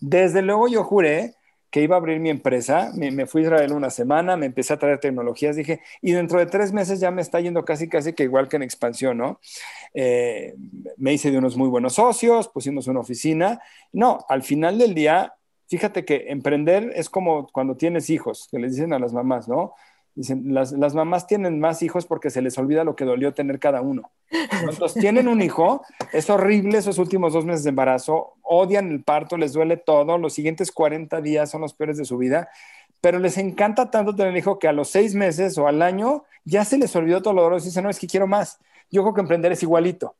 Desde luego yo juré que iba a abrir mi empresa. Me, fui a Israel una semana, me empecé a traer tecnologías, dije, y dentro de tres meses ya me está yendo casi, casi que igual que en expansión, ¿no? Eh, me hice de unos muy buenos socios, pusimos una oficina. No, al final del día, fíjate que emprender es como cuando tienes hijos, que les dicen a las mamás, ¿no? Dicen, las, las, mamás tienen más hijos porque se les olvida lo que dolió tener cada uno. Entonces, tienen un hijo, es horrible esos últimos dos meses de embarazo, odian el parto, les duele todo, los siguientes 40 días son los peores de su vida, pero les encanta tanto tener hijo que a los seis meses o al año ya se les olvidó todo lo doloroso y dicen, no, es que quiero más. Yo creo que emprender es igualito.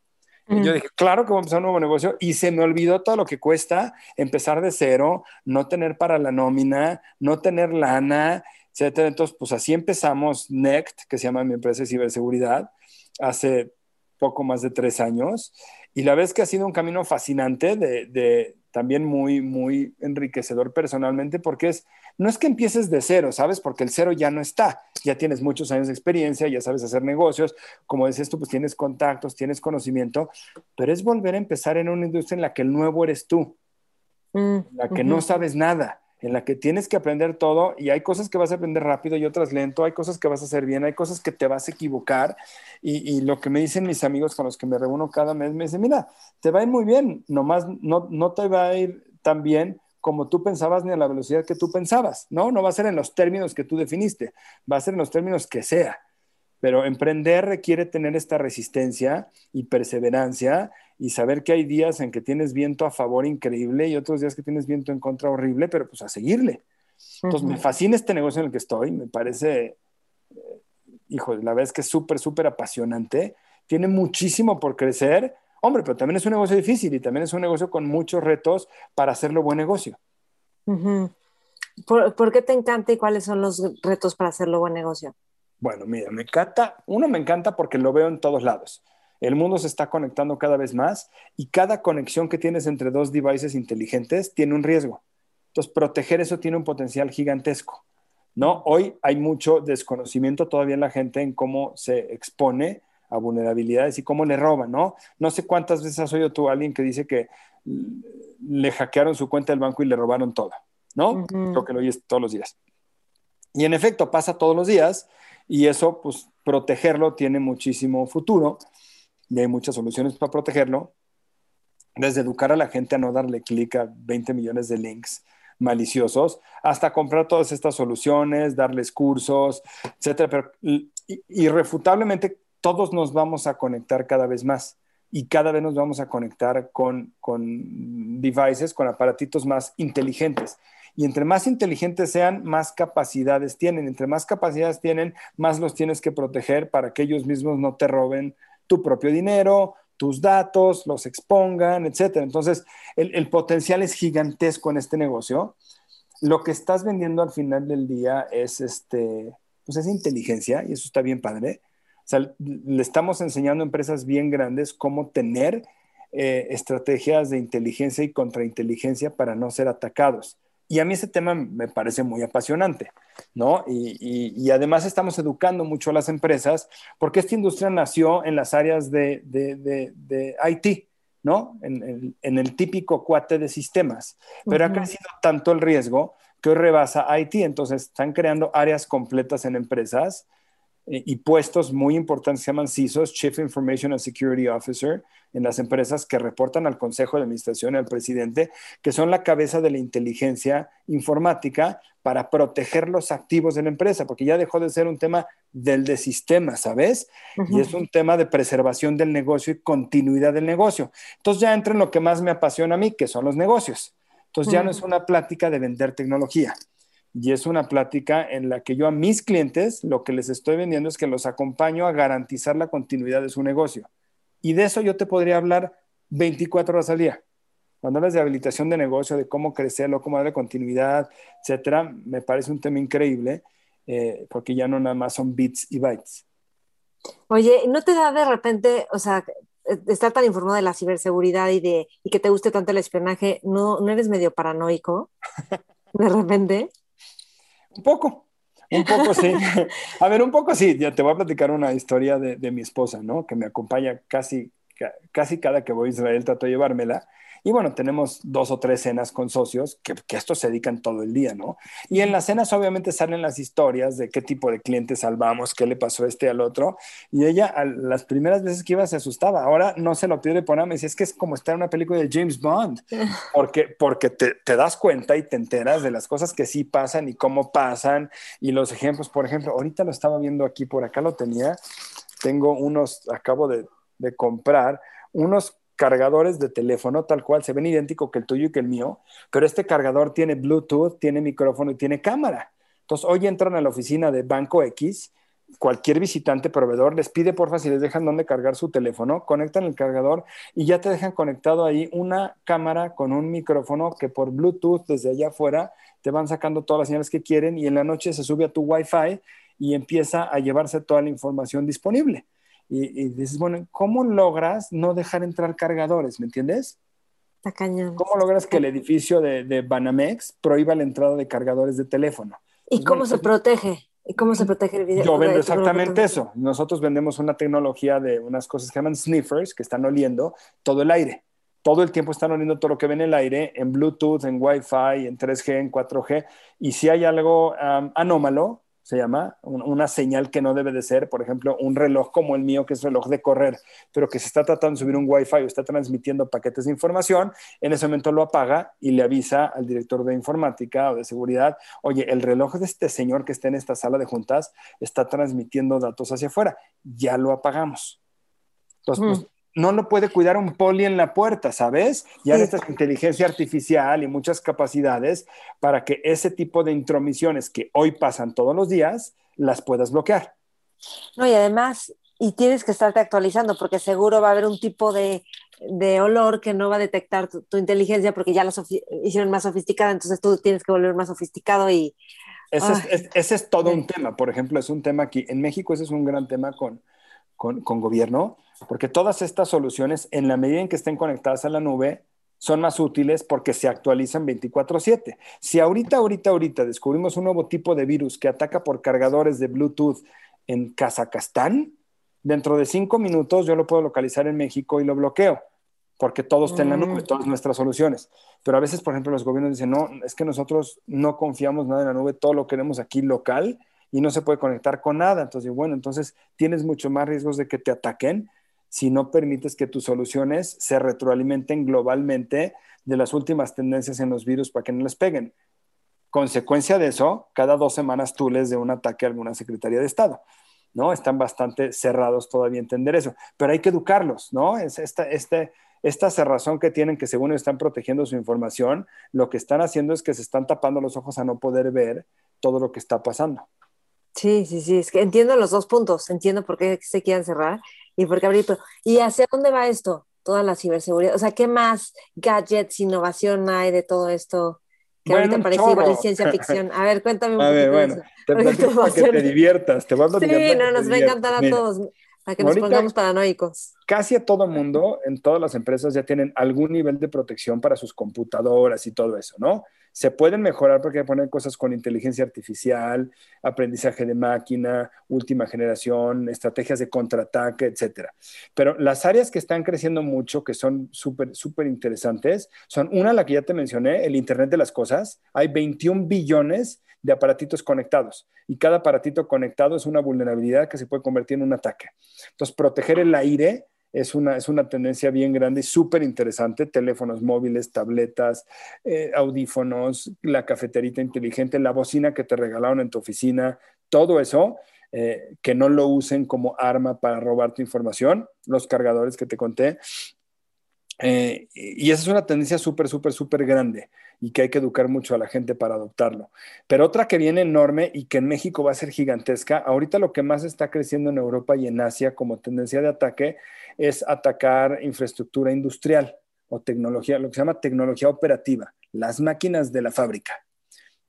Yo dije, claro que voy a empezar un nuevo negocio y se me olvidó todo lo que cuesta empezar de cero, no tener para la nómina, no tener lana, entonces, pues así empezamos NECT, que se llama mi empresa de ciberseguridad, hace poco más de tres años. Y la vez que ha sido un camino fascinante, de, también muy, muy enriquecedor personalmente, porque es, no es que empieces de cero, ¿sabes? Porque el cero ya no está, ya tienes muchos años de experiencia, ya sabes hacer negocios, como decías tú, pues tienes contactos, tienes conocimiento, pero es volver a empezar en una industria en la que el nuevo eres tú, mm, en la que no sabes nada en la que tienes que aprender todo y hay cosas que vas a aprender rápido y otras lento, hay cosas que vas a hacer bien, hay cosas que te vas a equivocar y, lo que me dicen mis amigos con los que me reúno cada mes, me dicen, mira, te va a ir muy bien, nomás no, no te va a ir tan bien como tú pensabas ni a la velocidad que tú pensabas, ¿no? No va a ser en los términos que tú definiste, va a ser en los términos que sea. Pero emprender requiere tener esta resistencia y perseverancia y saber que hay días en que tienes viento a favor increíble y otros días que tienes viento en contra horrible, pero pues a seguirle. Entonces me fascina este negocio en el que estoy, me parece, eh, hijo, la verdad es que es súper, súper apasionante, tiene muchísimo por crecer, hombre, pero también es un negocio difícil y también es un negocio con muchos retos para hacerlo buen negocio. ¿Por, ¿Por, qué te encanta y cuáles son los retos para hacerlo buen negocio? Bueno, mira, me encanta, uno me encanta porque lo veo en todos lados. El mundo se está conectando cada vez más y cada conexión que tienes entre dos devices inteligentes tiene un riesgo. Entonces, proteger eso tiene un potencial gigantesco. ¿no? Hoy hay mucho desconocimiento todavía en la gente en cómo se expone a vulnerabilidades y cómo le roban, ¿no? No sé cuántas veces has oído tú a alguien que dice que le hackearon su cuenta del banco y le robaron todo, ¿no? Creo que lo oyes todos los días. Y en efecto, pasa todos los días y eso, pues, protegerlo tiene muchísimo futuro y hay muchas soluciones para protegerlo. Desde educar a la gente a no darle clic a 20 millones de links maliciosos, hasta comprar todas estas soluciones, darles cursos, etcétera. Pero irrefutablemente todos nos vamos a conectar cada vez más y cada vez nos vamos a conectar con, con devices, con aparatitos más inteligentes. Y entre más inteligentes sean, más capacidades tienen. Entre más capacidades tienen, más los tienes que proteger para que ellos mismos no te roben tu propio dinero, tus datos, los expongan, etc. Entonces, el, potencial es gigantesco en este negocio. Lo que estás vendiendo al final del día es, este, pues es inteligencia y eso está bien padre. O sea, le estamos enseñando a empresas bien grandes cómo tener eh, estrategias de inteligencia y contrainteligencia para no ser atacados. Y a mí ese tema me parece muy apasionante, ¿no? Y, además estamos educando mucho a las empresas porque esta industria nació en las áreas de, de, IT, ¿no? En, el típico cuate de sistemas. Pero ha crecido tanto el riesgo que hoy rebasa IT. Entonces están creando áreas completas en empresas y puestos muy importantes se llaman CISOs, Chief Information and Security Officer, en las empresas que reportan al Consejo de Administración y al presidente, que son la cabeza de la inteligencia informática para proteger los activos de la empresa, porque ya dejó de ser un tema del de sistema, ¿sabes? Y es un tema de preservación del negocio y continuidad del negocio. Entonces ya entra en lo que más me apasiona a mí, que son los negocios. Entonces ya no es una plática de vender tecnología y es una plática en la que yo a mis clientes lo que les estoy vendiendo es que los acompaño a garantizar la continuidad de su negocio. Y de eso yo te podría hablar 24 horas al día. Cuando hablas de habilitación de negocio, de cómo crecerlo, cómo darle continuidad, etcétera, me parece un tema increíble eh, porque ya no nada más son bits y bytes. Oye, ¿no te da de repente, o sea, estar tan informado de la ciberseguridad y de y que te guste tanto el espionaje, ¿no, no eres medio paranoico de repente? Un poco, un poco sí. A ver, un poco sí. Ya te voy a platicar una historia de, de mi esposa, ¿no? Que me acompaña casi, casi cada que voy a Israel, trato de llevármela. Y bueno, tenemos dos o tres cenas con socios que, que estos se dedican todo el día, ¿no? Y en las cenas obviamente salen las historias de qué tipo de clientes salvamos, qué le pasó a este al otro. Y ella, a las primeras veces que iba, se asustaba. Ahora no se lo pide poner, me dice, es que es como estar en una película de James Bond, porque, porque te, te das cuenta y te enteras de las cosas que sí pasan y cómo pasan. Y los ejemplos, por ejemplo, ahorita lo estaba viendo aquí, por acá lo tenía. Tengo unos, acabo de, de comprar unos cargadores de teléfono, tal cual, se ven idéntico que el tuyo y que el mío, pero este cargador tiene Bluetooth, tiene micrófono y tiene cámara. Entonces, hoy entran a la oficina de Banco X, cualquier visitante, proveedor, les pide porfa si les dejan dónde cargar su teléfono, conectan el cargador y ya te dejan conectado ahí una cámara con un micrófono que por Bluetooth desde allá afuera te van sacando todas las señales que quieren y en la noche se sube a tu Wi-Fi y empieza a llevarse toda la información disponible. Y, dices, bueno, ¿cómo logras no dejar entrar cargadores? ¿Me entiendes? Está cañón. ¿Cómo logras que el edificio de, de, Banamex prohíba la entrada de cargadores de teléfono? ¿Y cómo se protege? ¿Y cómo se protege el video? Yo vendo exactamente eso. Nosotros vendemos una tecnología de unas cosas que llaman sniffers, que están oliendo todo el aire. Todo el tiempo están oliendo todo lo que ven en el aire, en Bluetooth, en Wi-Fi, en 3G, en 4G. Y si hay algo anómalo, se llama, una señal que no debe de ser, por ejemplo, un reloj como el mío, que es reloj de correr, pero que se está tratando de subir un Wi-Fi o está transmitiendo paquetes de información, en ese momento lo apaga y le avisa al director de informática o de seguridad, oye, el reloj de este señor que está en esta sala de juntas está transmitiendo datos hacia afuera, ya lo apagamos. Entonces, pues, no lo puede cuidar un poli en la puerta, ¿sabes? Ya esta inteligencia artificial y muchas capacidades para que ese tipo de intromisiones que hoy pasan todos los días, las puedas bloquear. No, y además, y tienes que estarte actualizando porque seguro va a haber un tipo de, olor que no va a detectar tu, inteligencia porque ya la hicieron más sofisticada, entonces tú tienes que volver más sofisticado y... Ese, es, ese es, todo un tema, por ejemplo, es un tema aquí. En México ese es un gran tema con, con, con gobierno porque todas estas soluciones, en la medida en que estén conectadas a la nube, son más útiles porque se actualizan 24/7. Si ahorita, ahorita, ahorita descubrimos un nuevo tipo de virus que ataca por cargadores de Bluetooth en Kazajstán, dentro de cinco minutos yo lo puedo localizar en México y lo bloqueo, porque todo está en la nube, mm. todas nuestras soluciones. Pero a veces, por ejemplo, los gobiernos dicen, no, es que nosotros no confiamos nada en la nube, todo lo queremos aquí local y no se puede conectar con nada. Entonces, bueno, entonces tienes mucho más riesgos de que te ataquen si no permites que tus soluciones se retroalimenten globalmente de las últimas tendencias en los virus para que no les peguen. Consecuencia de eso, cada dos semanas tú les de un ataque a alguna Secretaría de Estado. ¿no? Están bastante cerrados todavía a entender eso, pero hay que educarlos, ¿no? Es esta, este, esta cerrazón que tienen que según están protegiendo su información, lo que están haciendo es que se están tapando los ojos a no poder ver todo lo que está pasando. Sí, sí, sí, es que entiendo los dos puntos, entiendo por qué se quieren cerrar y por qué ¿Y hacia dónde va esto? Toda la ciberseguridad. O sea, ¿qué más gadgets, innovación hay de todo esto? Que ahorita parece igual ciencia ficción. A ver, cuéntame un a poquito. Ver, bueno, te platico para que te diviertas. Te a Sí, no, nos va a encantar a todos. A que nos pongamos paranoicos. Casi a todo mundo, en todas las empresas ya tienen algún nivel de protección para sus computadoras y todo eso, ¿no? Se pueden mejorar porque poner cosas con inteligencia artificial, aprendizaje de máquina, última generación, estrategias de contraataque, etcétera. Pero las áreas que están creciendo mucho, que son súper, súper interesantes, son una, la que ya te mencioné, el Internet de las Cosas. Hay 21 billones de aparatitos conectados y cada aparatito conectado es una vulnerabilidad que se puede convertir en un ataque. Entonces, proteger el aire es una, es una tendencia bien grande y súper interesante. Teléfonos móviles, tabletas, eh, audífonos, la cafeterita inteligente, la bocina que te regalaron en tu oficina, todo eso. Eh, que no lo usen como arma para robar tu información, los cargadores que te conté, eh, y esa es una tendencia súper, súper, súper grande y que hay que educar mucho a la gente para adoptarlo. Pero otra que viene enorme y que en México va a ser gigantesca, ahorita lo que más está creciendo en Europa y en Asia como tendencia de ataque es atacar infraestructura industrial o tecnología, lo que se llama tecnología operativa, las máquinas de la fábrica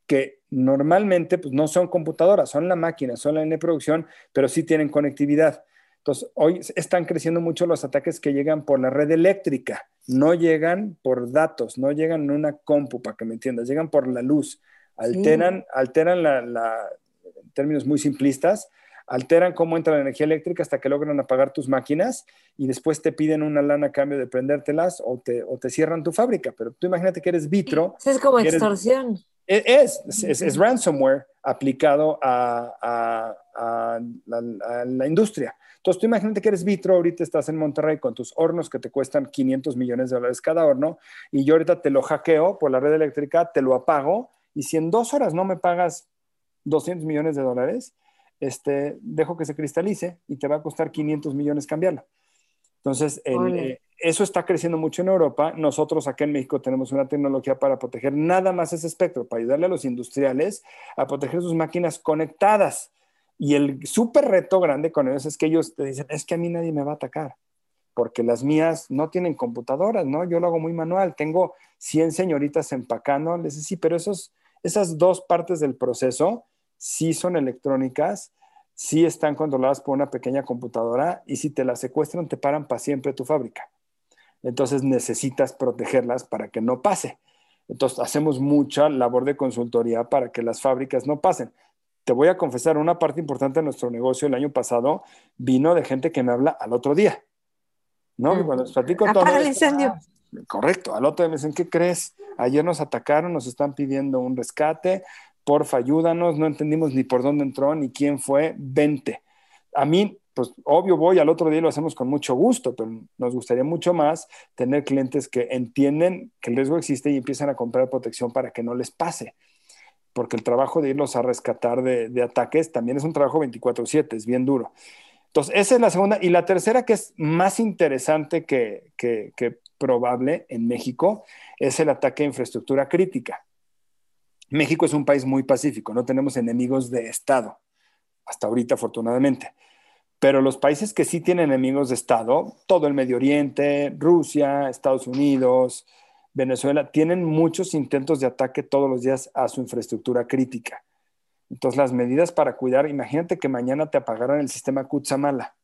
que normalmente pues, no son computadoras, son la máquina, son la N producción, pero sí tienen conectividad. Entonces, hoy están creciendo mucho los ataques que llegan por la red eléctrica, no llegan por datos, no llegan en una compu, para que me entiendas, llegan por la luz, alteran, alteran la, en términos muy simplistas, alteran cómo entra la energía eléctrica hasta que logran apagar tus máquinas y después te piden una lana a cambio de prendértelas o te, o te cierran tu fábrica. Pero tú imagínate que eres vitro. es como extorsión. Es, es, es, ransomware aplicado a, a, la, industria. Entonces, tú imagínate que eres vitro, ahorita estás en Monterrey con tus hornos que te cuestan 500 millones de dólares cada horno, y yo ahorita te lo hackeo por la red eléctrica, te lo apago, y si en dos horas no me pagas 200 millones de dólares, este, dejo que se cristalice y te va a costar 500 millones cambiarlo. Entonces, eh, eso está creciendo mucho en Europa. Nosotros acá en México tenemos una tecnología para proteger nada más ese espectro, para ayudarle a los industriales a proteger sus máquinas conectadas. Y el súper reto grande con ellos es que ellos te dicen, es que a mí nadie me va a atacar, porque las mías no tienen computadoras, ¿no? Yo lo hago muy manual, tengo 100 señoritas empacando, les digo, sí, pero esos, esas dos partes del proceso sí son electrónicas, sí están controladas por una pequeña computadora y si te las secuestran te paran para siempre tu fábrica. Entonces necesitas protegerlas para que no pase. Entonces hacemos mucha labor de consultoría para que las fábricas no pasen te voy a confesar, una parte importante de nuestro negocio el año pasado vino de gente que me habla al otro día. ¿No? Mm. cuando les platico todo. el incendio. correcto. Al otro día me dicen, ¿qué crees? Ayer nos atacaron, nos están pidiendo un rescate. Porfa, ayúdanos. No entendimos ni por dónde entró ni quién fue. Vente. A mí, pues obvio voy al otro día lo hacemos con mucho gusto, pero nos gustaría mucho más tener clientes que entienden que el riesgo existe y empiezan a comprar protección para que no les pase porque el trabajo de irlos a rescatar de, ataques también es un trabajo 24/7, es bien duro. Entonces, esa es la segunda. Y la tercera, que es más interesante que, que, probable en México, es el ataque a infraestructura crítica. México es un país muy pacífico, no tenemos enemigos de Estado, hasta ahorita afortunadamente. Pero los países que sí tienen enemigos de Estado, todo el Medio Oriente, Rusia, Estados Unidos, Venezuela tienen muchos intentos de ataque todos los días a su infraestructura crítica. Entonces, las medidas para cuidar, imagínate que mañana te apagaran el sistema Cutzamala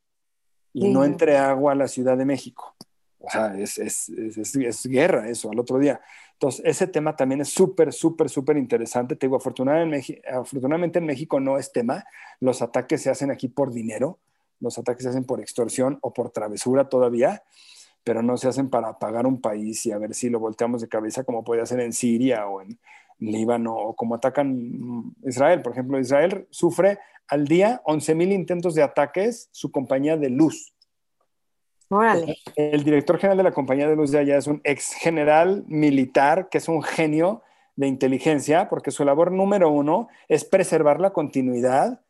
y no entre agua a la Ciudad de México. O sea, es, es, es, guerra eso al otro día. Entonces, ese tema también es súper, súper, súper interesante. Te digo, afortunadamente, afortunadamente en México no es tema. Los ataques se hacen aquí por dinero, los ataques se hacen por extorsión o por travesura todavía pero no se hacen para apagar un país y a ver si lo volteamos de cabeza como puede hacer en Siria o en Líbano o como atacan Israel. Por ejemplo, Israel sufre al día 11.000 intentos de ataques su compañía de luz. Órale. El director general de la compañía de luz de allá es un ex general militar que es un genio de inteligencia porque su labor número uno es preservar la continuidad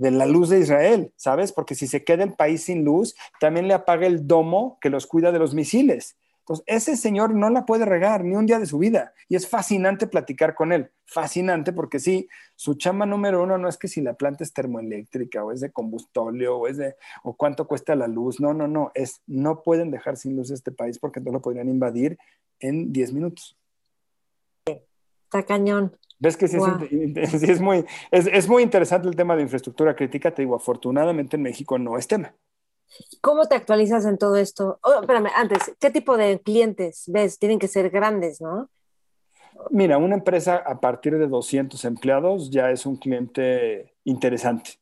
de la luz de Israel, ¿sabes? Porque si se queda el país sin luz, también le apaga el domo que los cuida de los misiles. Entonces, ese señor no la puede regar ni un día de su vida. Y es fascinante platicar con él. Fascinante porque sí, su chamba número uno no es que si la planta es termoeléctrica o es de combustóleo o es de, o cuánto cuesta la luz. No, no, no. Es, no pueden dejar sin luz este país porque no lo podrían invadir en 10 minutos. Está cañón. ¿Ves que sí, es, muy, es, muy interesante el tema de infraestructura crítica? Te digo, afortunadamente en México no es tema. ¿Cómo te actualizas en todo esto? Oh, espérame, antes, ¿qué tipo de clientes ves? Tienen que ser grandes, ¿no? Mira, una empresa a partir de 200 empleados ya es un cliente interesante.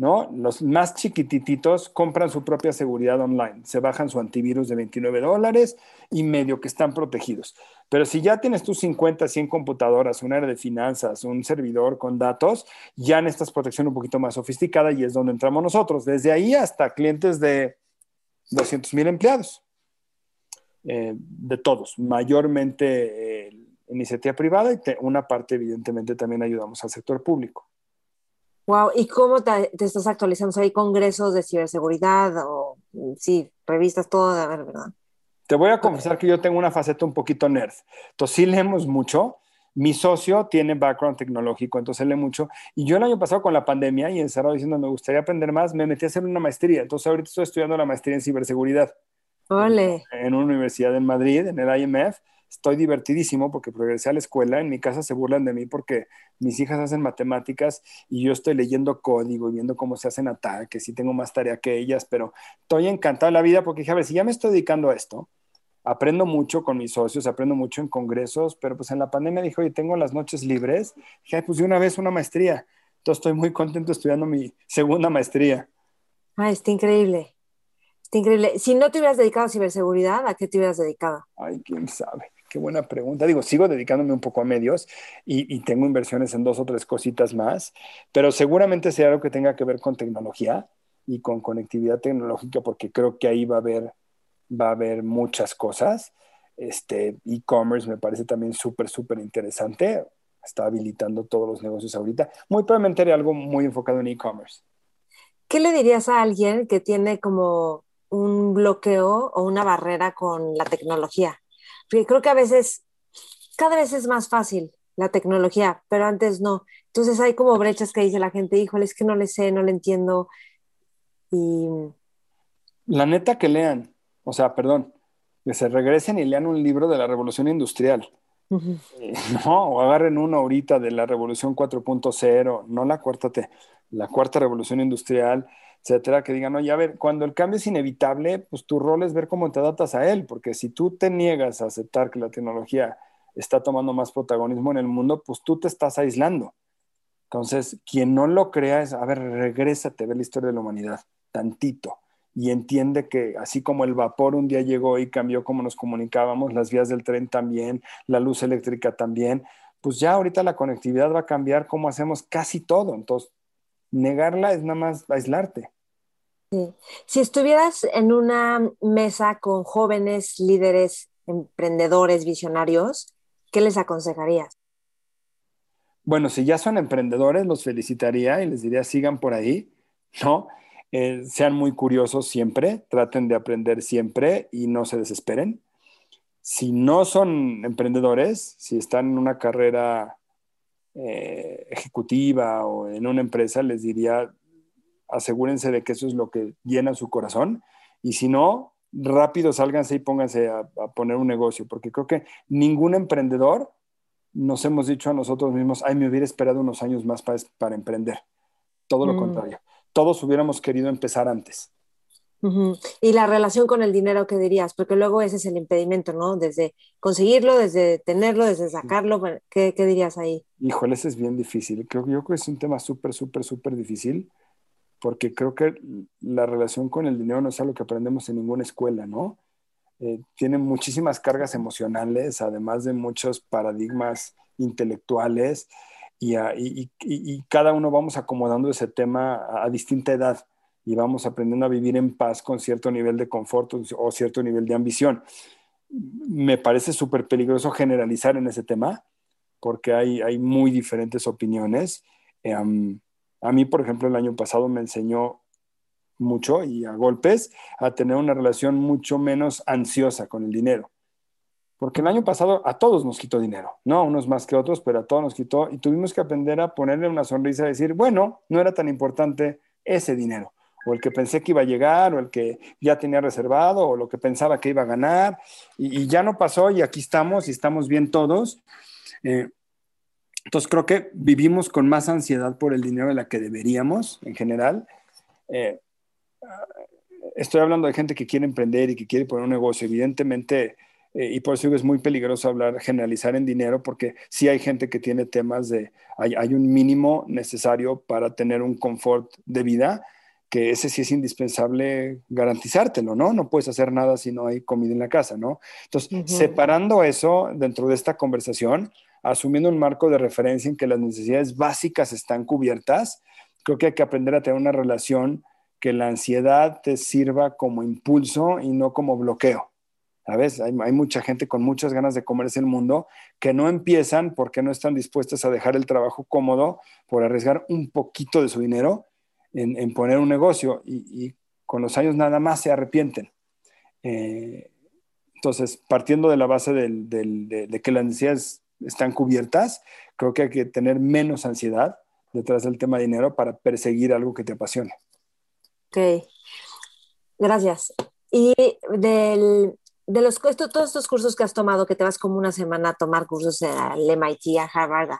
¿No? Los más chiquititos compran su propia seguridad online, se bajan su antivirus de 29 dólares y medio que están protegidos. Pero si ya tienes tus 50, 100 computadoras, un área de finanzas, un servidor con datos, ya necesitas protección un poquito más sofisticada y es donde entramos nosotros. Desde ahí hasta clientes de 200 mil empleados, eh, de todos, mayormente eh, iniciativa privada y una parte evidentemente también ayudamos al sector público. Wow, ¿y cómo te, estás actualizando? ¿Hay congresos de ciberseguridad o sí, revistas, todo? A ver, ¿verdad? Te voy a confesar que yo tengo una faceta un poquito nerd. Entonces sí leemos mucho. Mi socio tiene background tecnológico, entonces lee mucho. Y yo el año pasado con la pandemia y encerrado diciendo me gustaría aprender más, me metí a hacer una maestría. Entonces ahorita estoy estudiando la maestría en ciberseguridad. Ole. En una universidad en Madrid, en el IMF estoy divertidísimo porque progresé a la escuela. En mi casa se burlan de mí porque mis hijas hacen matemáticas y yo estoy leyendo código y viendo cómo se hacen ataques y tengo más tarea que ellas, pero estoy encantado de la vida porque dije, a ver, si ya me estoy dedicando a esto, aprendo mucho con mis socios, aprendo mucho en congresos, pero pues en la pandemia dije, oye, tengo las noches libres. Dije, pues de una vez una maestría. Entonces estoy muy contento estudiando mi segunda maestría. Ah, está increíble. Está increíble. Si no te hubieras dedicado a ciberseguridad, ¿a qué te hubieras dedicado? Ay, quién sabe. Qué buena pregunta. Digo, sigo dedicándome un poco a medios y, tengo inversiones en dos o tres cositas más, pero seguramente sea algo que tenga que ver con tecnología y con conectividad tecnológica, porque creo que ahí va a haber, va a haber muchas cosas. Este e-commerce me parece también súper, súper interesante. Está habilitando todos los negocios ahorita. Muy probablemente haré algo muy enfocado en e-commerce. ¿Qué le dirías a alguien que tiene como un bloqueo o una barrera con la tecnología? Creo que a veces, cada vez es más fácil la tecnología, pero antes no. Entonces hay como brechas que dice la gente, híjole, es que no le sé, no le entiendo. Y... La neta que lean, o sea, perdón, que se regresen y lean un libro de la revolución industrial. Eh, no, o agarren uno ahorita de la revolución 4.0, no la cuarta, la cuarta revolución industrial, etcétera, que digan, oye, a ver, cuando el cambio es inevitable, pues tu rol es ver cómo te adaptas a él, porque si tú te niegas a aceptar que la tecnología está tomando más protagonismo en el mundo, pues tú te estás aislando. Entonces, quien no lo crea es, a ver, regrésate a ver la historia de la humanidad, tantito, y entiende que así como el vapor un día llegó y cambió cómo nos comunicábamos, las vías del tren también, la luz eléctrica también, pues ya ahorita la conectividad va a cambiar cómo hacemos casi todo. Entonces, negarla es nada más aislarte. Si estuvieras en una mesa con jóvenes líderes, emprendedores, visionarios, ¿qué les aconsejarías? Bueno, si ya son emprendedores, los felicitaría y les diría sigan por ahí, ¿no? Eh, sean muy curiosos siempre, traten de aprender siempre y no se desesperen. Si no son emprendedores, si están en una carrera eh, ejecutiva o en una empresa, les diría, asegúrense de que eso es lo que llena su corazón. Y si no, rápido sálganse y pónganse a, poner un negocio, porque creo que ningún emprendedor nos hemos dicho a nosotros mismos, ay, me hubiera esperado unos años más para, emprender. Todo lo mm. contrario. Todos hubiéramos querido empezar antes. Y la relación con el dinero, ¿qué dirías? Porque luego ese es el impedimento, ¿no? Desde conseguirlo, desde tenerlo, desde sacarlo, ¿qué, qué dirías ahí? Híjole, ese es bien difícil. Creo, yo creo que es un tema súper, súper, súper difícil, porque creo que la relación con el dinero no es algo que aprendemos en ninguna escuela, ¿no? Eh, tiene muchísimas cargas emocionales, además de muchos paradigmas intelectuales, y, y, y cada uno vamos acomodando ese tema a distinta edad y vamos aprendiendo a vivir en paz con cierto nivel de confort o cierto nivel de ambición. Me parece súper peligroso generalizar en ese tema porque hay, hay muy diferentes opiniones. Em, a mí, por ejemplo, el año pasado me enseñó mucho y a golpes a tener una relación mucho menos ansiosa con el dinero. Porque el año pasado a todos nos quitó dinero, no a unos más que otros, pero a todos nos quitó y tuvimos que aprender a ponerle una sonrisa y decir, bueno, no era tan importante ese dinero o el que pensé que iba a llegar, o el que ya tenía reservado, o lo que pensaba que iba a ganar, y, ya no pasó y aquí estamos y estamos bien todos. Eh, entonces creo que vivimos con más ansiedad por el dinero de la que deberíamos en general. Eh, estoy hablando de gente que quiere emprender y que quiere poner un negocio. Evidentemente, eh, y por eso es muy peligroso hablar, generalizar en dinero, porque sí hay gente que tiene temas de, hay, hay, un mínimo necesario para tener un confort de vida, que ese sí es indispensable garantizártelo, ¿no? No puedes hacer nada si no hay comida en la casa, ¿no? Entonces, separando eso dentro de esta conversación, asumiendo un marco de referencia en que las necesidades básicas están cubiertas, creo que hay que aprender a tener una relación que la ansiedad te sirva como impulso y no como bloqueo. ¿Sabes? Hay, hay, mucha gente con muchas ganas de comerse el mundo que no empiezan porque no están dispuestas a dejar el trabajo cómodo por arriesgar un poquito de su dinero en, poner un negocio y, con los años nada más se arrepienten. Eh, entonces, partiendo de la base de, que las necesidades están cubiertas, creo que hay que tener menos ansiedad detrás del tema de dinero para perseguir algo que te apasione. Ok, gracias. Y del, de los, todos estos cursos que has tomado, que te vas como una semana a tomar cursos al MIT, a Harvard,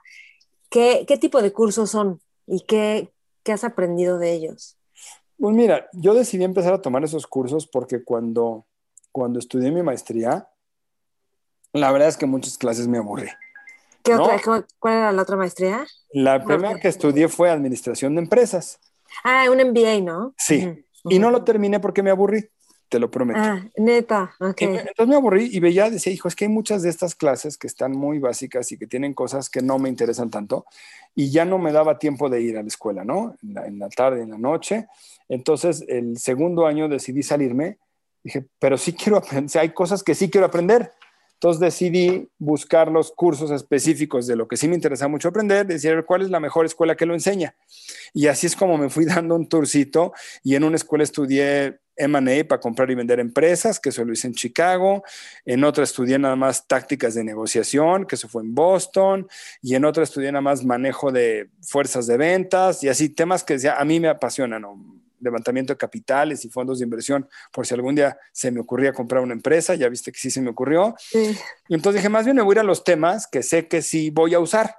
¿qué, qué tipo de cursos son y qué, qué has aprendido de ellos? Pues mira, yo decidí empezar a tomar esos cursos porque cuando, cuando estudié mi maestría, la verdad es que muchas clases me aburrí. ¿Qué otra, ¿Cuál era la otra maestría? La primera que estudié fue Administración de Empresas. Ah, un MBA, ¿no? Sí. Y no lo terminé porque me aburrí te lo prometo. Ah, neta, ok. entonces me aburrí y veía, decía, hijo, es que hay muchas de estas clases que están muy básicas y que tienen cosas que no me interesan tanto y ya no me daba tiempo de ir a la escuela, ¿no? En la, en la tarde, en la noche. Entonces, el segundo año decidí salirme. Dije, pero sí quiero aprender, hay cosas que sí quiero aprender. Entonces decidí buscar los cursos específicos de lo que sí me interesa mucho aprender, decir cuál es la mejor escuela que lo enseña. Y así es como me fui dando un tourcito y en una escuela estudié M&A para comprar y vender empresas, que eso lo hice en Chicago, en otra estudié nada más tácticas de negociación, que eso fue en Boston, y en otra estudié nada más manejo de fuerzas de ventas y así temas que a mí me apasionan, levantamiento de capitales y fondos de inversión, por si algún día se me ocurría comprar una empresa, ya viste que sí se me ocurrió. Y entonces dije, más bien me voy a ir a los temas que sé que sí voy a usar.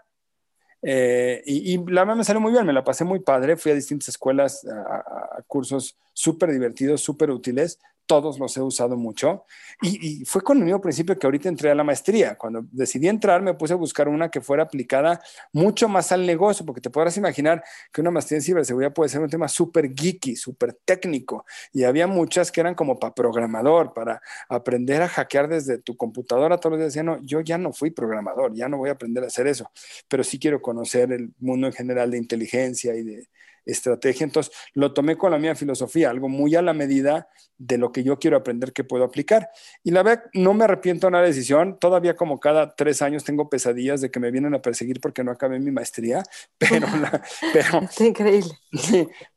Eh, y, la verdad me salió muy bien, me la pasé muy padre, fui a distintas escuelas, a cursos súper divertidos, súper útiles, todos los he usado mucho. Y, fue con el mismo principio que ahorita entré a la maestría. Cuando decidí entrar, me puse a buscar una que fuera aplicada mucho más al negocio, porque te podrás imaginar que una maestría en ciberseguridad puede ser un tema súper geeky, súper técnico. Y había muchas que eran como para programador, para aprender a hackear desde tu computadora. Todos los decían, no, yo ya no fui programador, ya no voy a aprender a hacer eso, pero sí quiero conocer el mundo en general de inteligencia y de estrategia. Entonces, lo tomé con la mía filosofía, algo muy a la medida de lo que yo quiero aprender que puedo aplicar. Y la verdad, no me arrepiento de una decisión. Todavía como cada tres años tengo pesadillas de que me vienen a perseguir porque no acabé mi maestría, pero... pero increíble.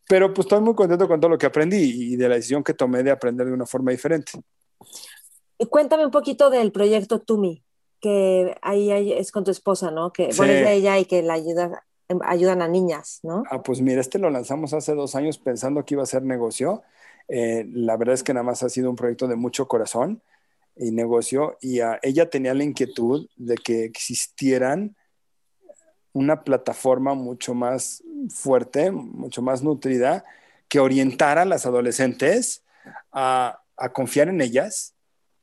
pero pues estoy muy contento con todo lo que aprendí y de la decisión que tomé de aprender de una forma diferente. Y cuéntame un poquito del proyecto Tumi, que ahí, es con tu esposa, ¿no? Que sí. de ella y que la ayuda ayudan a niñas, ¿no? Ah, pues mira, este lo lanzamos hace dos años pensando que iba a ser negocio. Eh, la verdad es que nada más ha sido un proyecto de mucho corazón y negocio y ella tenía la inquietud de que existieran una plataforma mucho más fuerte, mucho más nutrida, que orientara a las adolescentes a, a confiar en ellas,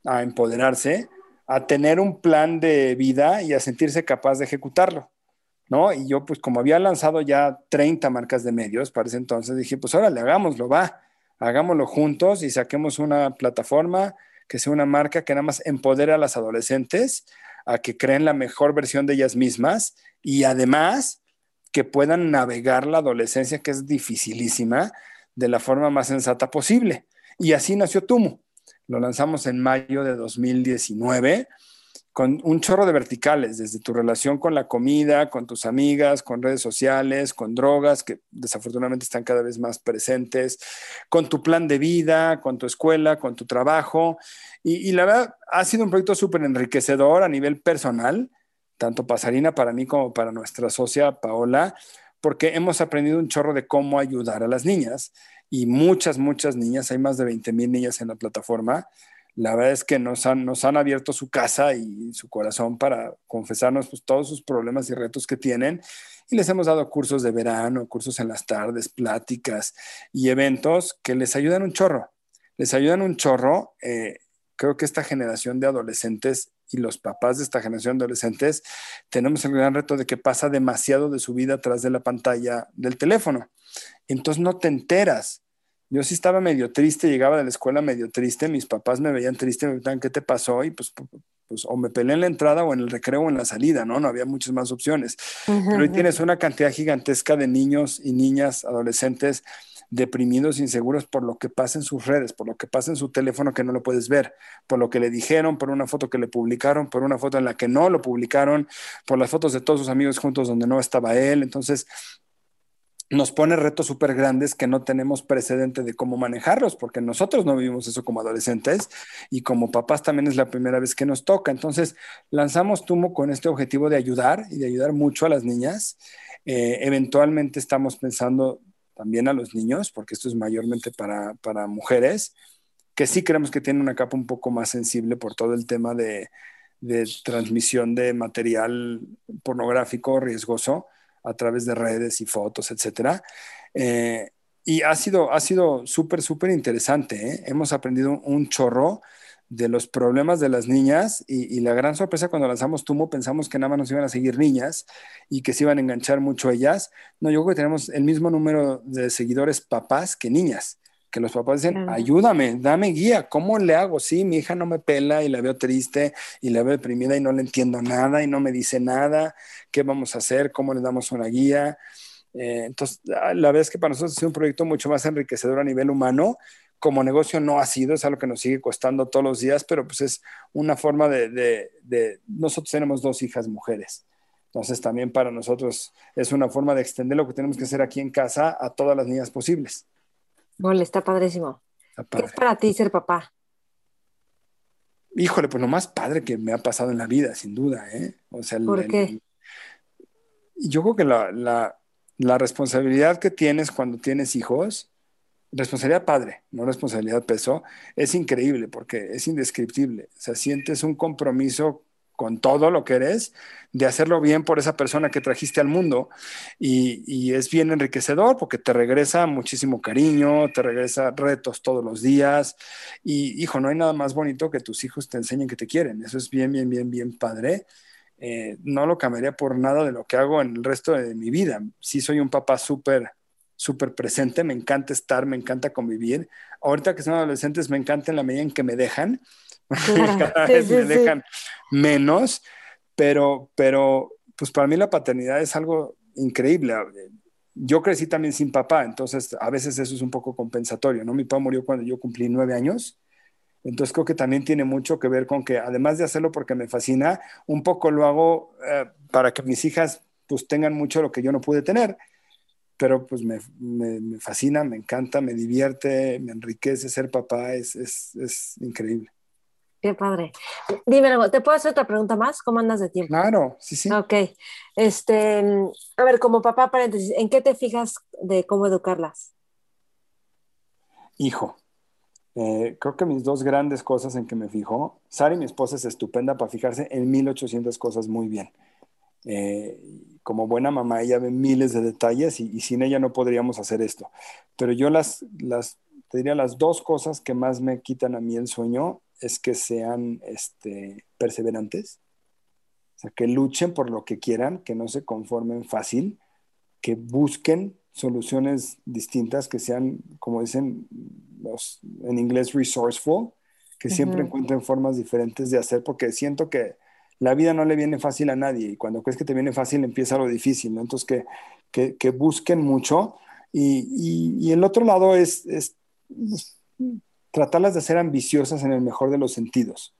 a empoderarse, a tener un plan de vida y a sentirse capaz de ejecutarlo. ¿No? Y yo, pues como había lanzado ya 30 marcas de medios para ese entonces, dije, pues órale, hagámoslo, va, hagámoslo juntos y saquemos una plataforma que sea una marca que nada más empodere a las adolescentes a que creen la mejor versión de ellas mismas y además que puedan navegar la adolescencia, que es dificilísima, de la forma más sensata posible. Y así nació Tumo. Lo lanzamos en mayo de 2019 con un chorro de verticales, desde tu relación con la comida, con tus amigas, con redes sociales, con drogas, que desafortunadamente están cada vez más presentes, con tu plan de vida, con tu escuela, con tu trabajo. Y, la verdad, ha sido un proyecto súper enriquecedor a nivel personal, tanto Pasarina para mí como para nuestra socia Paola, porque hemos aprendido un chorro de cómo ayudar a las niñas. Y muchas, muchas niñas, hay más de 20 mil niñas en la plataforma, la verdad es que nos han, nos han abierto su casa y su corazón para confesarnos pues, todos sus problemas y retos que tienen. Y les hemos dado cursos de verano, cursos en las tardes, pláticas y eventos que les ayudan un chorro. les ayudan un chorro. Eh, creo que esta generación de adolescentes y los papás de esta generación de adolescentes tenemos el gran reto de que pasa demasiado de su vida atrás de la pantalla del teléfono. Entonces no te enteras. Yo sí estaba medio triste, llegaba de la escuela medio triste, mis papás me veían triste, me preguntaban, ¿qué te pasó? Y pues, pues o me peleé en la entrada o en el recreo o en la salida, ¿no? No había muchas más opciones. Pero hoy tienes una cantidad gigantesca de niños y niñas, adolescentes, deprimidos, inseguros por lo que pasa en sus redes, por lo que pasa en su teléfono que no lo puedes ver, por lo que le dijeron, por una foto que le publicaron, por una foto en la que no lo publicaron, por las fotos de todos sus amigos juntos donde no estaba él. Entonces, nos pone retos súper grandes que no tenemos precedente de cómo manejarlos, porque nosotros no vivimos eso como adolescentes y como papás también es la primera vez que nos toca. Entonces, lanzamos Tumo con este objetivo de ayudar y de ayudar mucho a las niñas. Eh, eventualmente estamos pensando también a los niños, porque esto es mayormente para, para mujeres, que sí creemos que tienen una capa un poco más sensible por todo el tema de, de transmisión de material pornográfico riesgoso a través de redes y fotos, etcétera. Eh, y ha sido, ha sido súper, súper interesante. ¿eh? Hemos aprendido un chorro de los problemas de las niñas y, la gran sorpresa cuando lanzamos Tumo pensamos que nada más nos iban a seguir niñas y que se iban a enganchar mucho ellas. No, yo creo que tenemos el mismo número de seguidores papás que niñas, que los papás dicen, ayúdame, dame guía, ¿cómo le hago? Sí, mi hija no me pela y la veo triste y la veo deprimida y no le entiendo nada y no me dice nada, ¿qué vamos a hacer? ¿Cómo le damos una guía? Eh, entonces, la verdad es que para nosotros es un proyecto mucho más enriquecedor a nivel humano como negocio no ha sido, es algo que nos sigue costando todos los días, pero pues es una forma de, nosotros tenemos dos hijas mujeres. Entonces también para nosotros es una forma de extender lo que tenemos que hacer aquí en casa a todas las niñas posibles. Bueno, está padrísimo. ¿Qué es para ti ser papá? Híjole, pues lo más padre que me ha pasado en la vida, sin duda. ¿eh? O sea, ¿Por qué? yo creo que la, la responsabilidad que tienes cuando tienes hijos responsabilidad padre, no responsabilidad peso, es increíble porque es indescriptible. O sea, sientes un compromiso con todo lo que eres, de hacerlo bien por esa persona que trajiste al mundo. Y, es bien enriquecedor porque te regresa muchísimo cariño, te regresa retos todos los días. Y hijo, no hay nada más bonito que tus hijos te enseñen que te quieren. Eso es bien, bien, bien, bien padre. Eh, no lo cambiaría por nada de lo que hago en el resto de mi vida. Sí soy un papá súper súper presente, me encanta estar, me encanta convivir. Ahorita que son adolescentes, me encanta en la medida en que me dejan, cada vez me dejan menos, pero, pero pues para mí la paternidad es algo increíble. Yo crecí también sin papá, entonces a veces eso es un poco compensatorio, ¿no? Mi papá murió cuando yo cumplí nueve años, entonces creo que también tiene mucho que ver con que además de hacerlo porque me fascina, un poco lo hago eh, para que mis hijas pues tengan mucho lo que yo no pude tener pero pues me, me, fascina, me encanta, me divierte, me enriquece ser papá, es, es, es, increíble. Qué padre. Dime algo, ¿te puedo hacer otra pregunta más? ¿Cómo andas de tiempo? Claro, sí, sí. Ok. Este, a ver, como papá, paréntesis, ¿en qué te fijas de cómo educarlas? Hijo, eh, creo que mis dos grandes cosas en que me fijo, Sara y mi esposa es estupenda para fijarse en 1800 cosas muy bien. Eh, como buena mamá, ella ve miles de detalles y, sin ella no podríamos hacer esto. Pero yo las, las, te diría las dos cosas que más me quitan a mí el sueño es que sean este, perseverantes, o sea, que luchen por lo que quieran, que no se conformen fácil, que busquen soluciones distintas, que sean, como dicen los, en inglés, resourceful, que siempre encuentren formas diferentes de hacer, porque siento que la vida no le viene fácil a nadie y cuando crees que te viene fácil empieza lo difícil, ¿no? Entonces que, busquen mucho y, el otro lado es, tratarlas de ser ambiciosas en el mejor de los sentidos.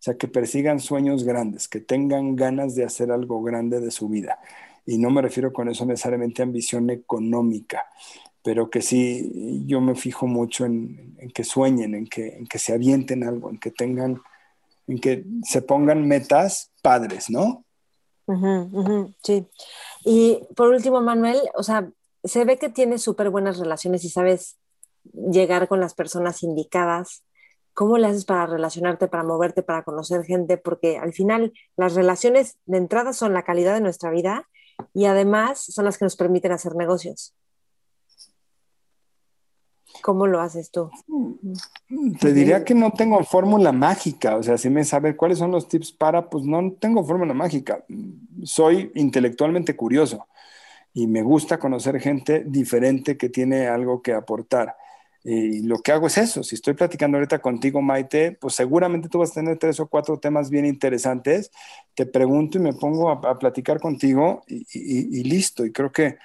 O sea, que persigan sueños grandes, que tengan ganas de hacer algo grande de su vida. Y no me refiero con eso necesariamente a ambición económica, pero que sí, yo me fijo mucho en, que sueñen, en que, se avienten algo, en que tengan en que se pongan metas padres, ¿no? sí. Y por último, Manuel, o sea, se ve que tienes súper buenas relaciones y sabes llegar con las personas indicadas. ¿Cómo le haces para relacionarte, para moverte, para conocer gente? Porque al final las relaciones de entrada son la calidad de nuestra vida y además son las que nos permiten hacer negocios. ¿Cómo lo haces tú? Te diría que no tengo fórmula mágica, o sea, si me saber cuáles son los tips para, pues no tengo fórmula mágica. Soy intelectualmente curioso y me gusta conocer gente diferente que tiene algo que aportar. Y lo que hago es eso. Si estoy platicando ahorita contigo, Maite, pues seguramente tú vas a tener tres o cuatro temas bien interesantes. Te pregunto y me pongo a, platicar contigo y, listo. Y creo que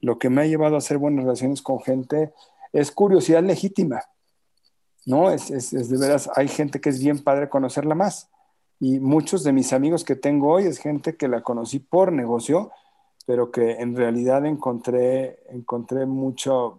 lo que me ha llevado a hacer buenas relaciones con gente es curiosidad legítima. ¿No? Es, es de veras, hay gente que es bien padre conocerla más. Y muchos de mis amigos que tengo hoy es gente que la conocí por negocio, pero que en realidad encontré, encontré mucho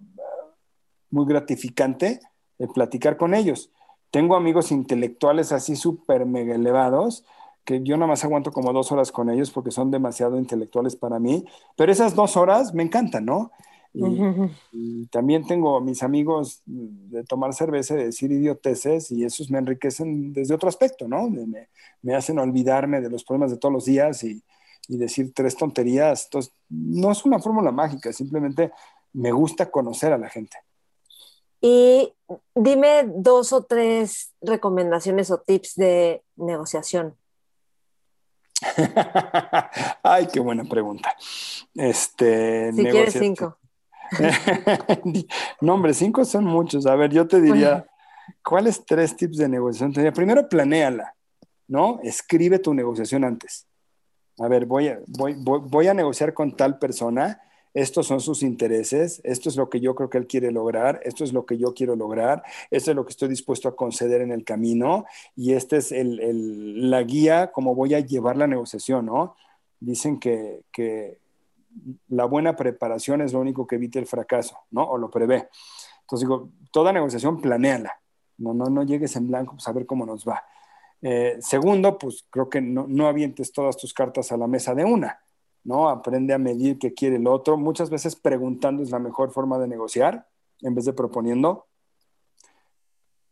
muy gratificante el platicar con ellos. Tengo amigos intelectuales así súper mega elevados que yo nada más aguanto como dos horas con ellos porque son demasiado intelectuales para mí, pero esas dos horas me encantan, ¿no? Y, también tengo mis amigos de tomar cerveza, de decir idioteces, y esos me enriquecen desde otro aspecto, ¿no? Me, me hacen olvidarme de los problemas de todos los días y, y decir tres tonterías. Entonces, no es una fórmula mágica, simplemente me gusta conocer a la gente. Y dime dos o tres recomendaciones o tips de negociación. Ay, qué buena pregunta. Este, si quieres cinco. no, hombre, cinco son muchos. A ver, yo te diría, ¿cuáles tres tips de negociación? Primero, planéala, ¿no? Escribe tu negociación antes. A ver, voy a, voy, voy a negociar con tal persona estos son sus intereses, esto es lo que yo creo que él quiere lograr, esto es lo que yo quiero lograr, esto es lo que estoy dispuesto a conceder en el camino y esta es la guía como voy a llevar la negociación, ¿no? Dicen que, la buena preparación es lo único que evita el fracaso, ¿no? O lo prevé. Entonces digo, toda negociación planéala, no, no, no llegues en blanco, pues a ver cómo nos va. Eh, segundo, pues creo que no, no avientes todas tus cartas a la mesa de una ¿no? Aprende a medir qué quiere el otro. Muchas veces preguntando es la mejor forma de negociar en vez de proponiendo.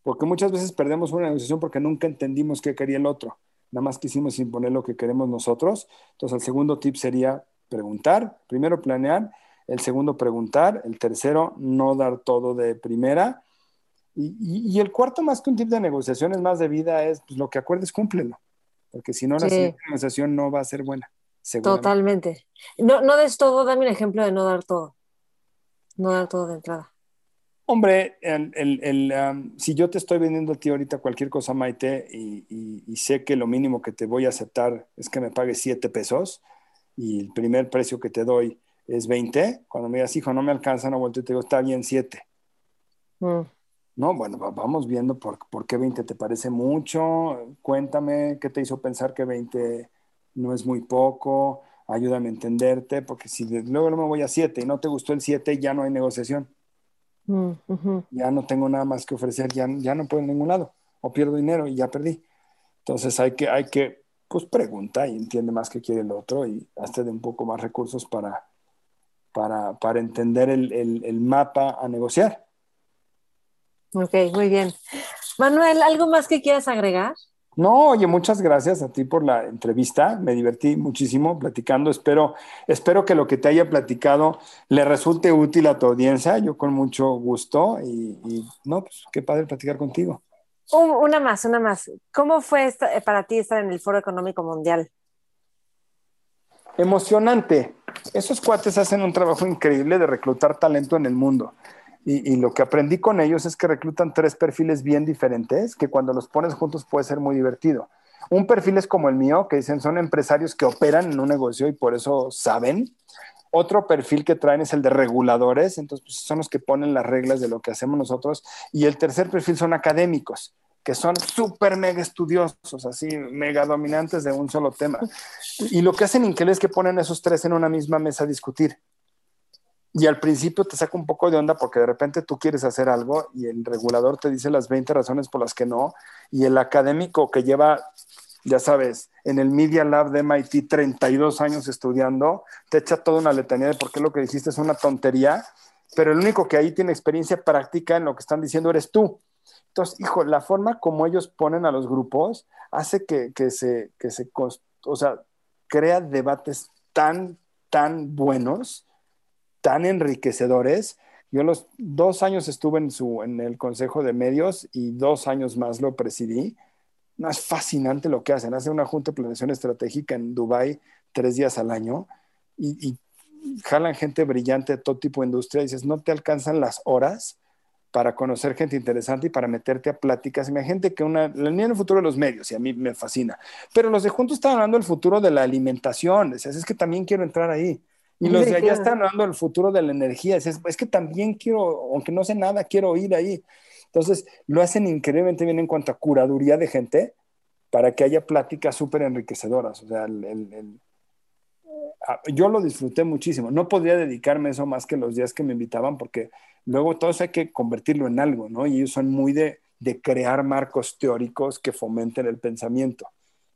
Porque muchas veces perdemos una negociación porque nunca entendimos qué quería el otro. Nada más quisimos imponer lo que queremos nosotros. Entonces, el segundo tip sería preguntar. Primero, planear. El segundo, preguntar. El tercero, no dar todo de primera. Y, el cuarto, más que un tip de negociación, es más de vida, es pues, lo que acuerdes, cúmplelo. Porque si no, la negociación no va a ser buena. Totalmente. No, no des todo, dame un ejemplo de no dar todo. No dar todo de entrada. Hombre, el, si yo te estoy vendiendo a ti ahorita cualquier cosa, Maite, y, sé que lo mínimo que te voy a aceptar es que me pagues 7 pesos y el primer precio que te doy es 20, cuando me digas, hijo, no me alcanza, no vuelto y te digo, está bien 7. Mm. No, bueno, vamos viendo por, por, qué 20 te parece mucho. Cuéntame qué te hizo pensar que 20 no es muy poco, ayúdame a entenderte, porque si luego no me voy a 7 y no te gustó el 7, ya no hay negociación. Mm, ya no tengo nada más que ofrecer, ya, ya no puedo en ningún lado, o pierdo dinero y ya perdí. Entonces hay que, hay que, pues pregunta y entiende más qué quiere el otro y hazte de un poco más recursos para, para, para entender el, el, el mapa a negociar. Ok, muy bien. Manuel, ¿algo más que quieras agregar? No, oye, muchas gracias a ti por la entrevista. Me divertí muchísimo platicando. Espero, espero que lo que te haya platicado le resulte útil a tu audiencia. Yo con mucho gusto y, no, pues qué padre platicar contigo. una más, una más. ¿Cómo fue eh, para ti estar en el Foro Económico Mundial? Emocionante. Esos cuates hacen un trabajo increíble de reclutar talento en el mundo. Y, lo que aprendí con ellos es que reclutan tres perfiles bien diferentes, que cuando los pones juntos puede ser muy divertido. Un perfil es como el mío, que dicen son empresarios que operan en un negocio y por eso saben. Otro perfil que traen es el de reguladores, entonces pues, son los que ponen las reglas de lo que hacemos nosotros. Y el tercer perfil son académicos, que son súper mega estudiosos, así mega dominantes de un solo tema. Y lo que hacen increíble es que ponen esos tres en una misma mesa a discutir. Y al principio te saca un poco de onda porque de repente tú quieres hacer algo y el regulador te dice las 20 razones por las que no. Y el académico que lleva, ya sabes, en el Media Lab de MIT 32 años estudiando, te echa toda una letanía de por qué lo que dijiste es una tontería. Pero el único que ahí tiene experiencia práctica en lo que están diciendo eres tú. Entonces, hijo, la forma como ellos ponen a los grupos hace que, que se, que se, o sea, crea debates tan, tan buenos tan enriquecedores Yo los dos años estuve en, su, en el Consejo de Medios y dos años más lo presidí. No, es fascinante lo que hacen. Hacen una junta de planeación estratégica en Dubái tres días al año y, y jalan gente brillante de todo tipo de industria. Dices, no te alcanzan las horas para conocer gente interesante y para meterte a pláticas. Imagínate que una, la línea del futuro de los medios, y a mí me fascina. Pero los de juntos están hablando del futuro de la alimentación. Decías, es que también quiero entrar ahí. Y los de allá están hablando del futuro de la energía. Es, es que también quiero, aunque no sé nada, quiero ir ahí. Entonces, lo hacen increíblemente bien en cuanto a curaduría de gente para que haya pláticas súper enriquecedoras. O sea, ah, yo lo disfruté muchísimo. No podría dedicarme eso más que los días que me invitaban porque luego todo eso hay que convertirlo en algo, ¿no? Y ellos son muy de, de crear marcos teóricos que fomenten el pensamiento.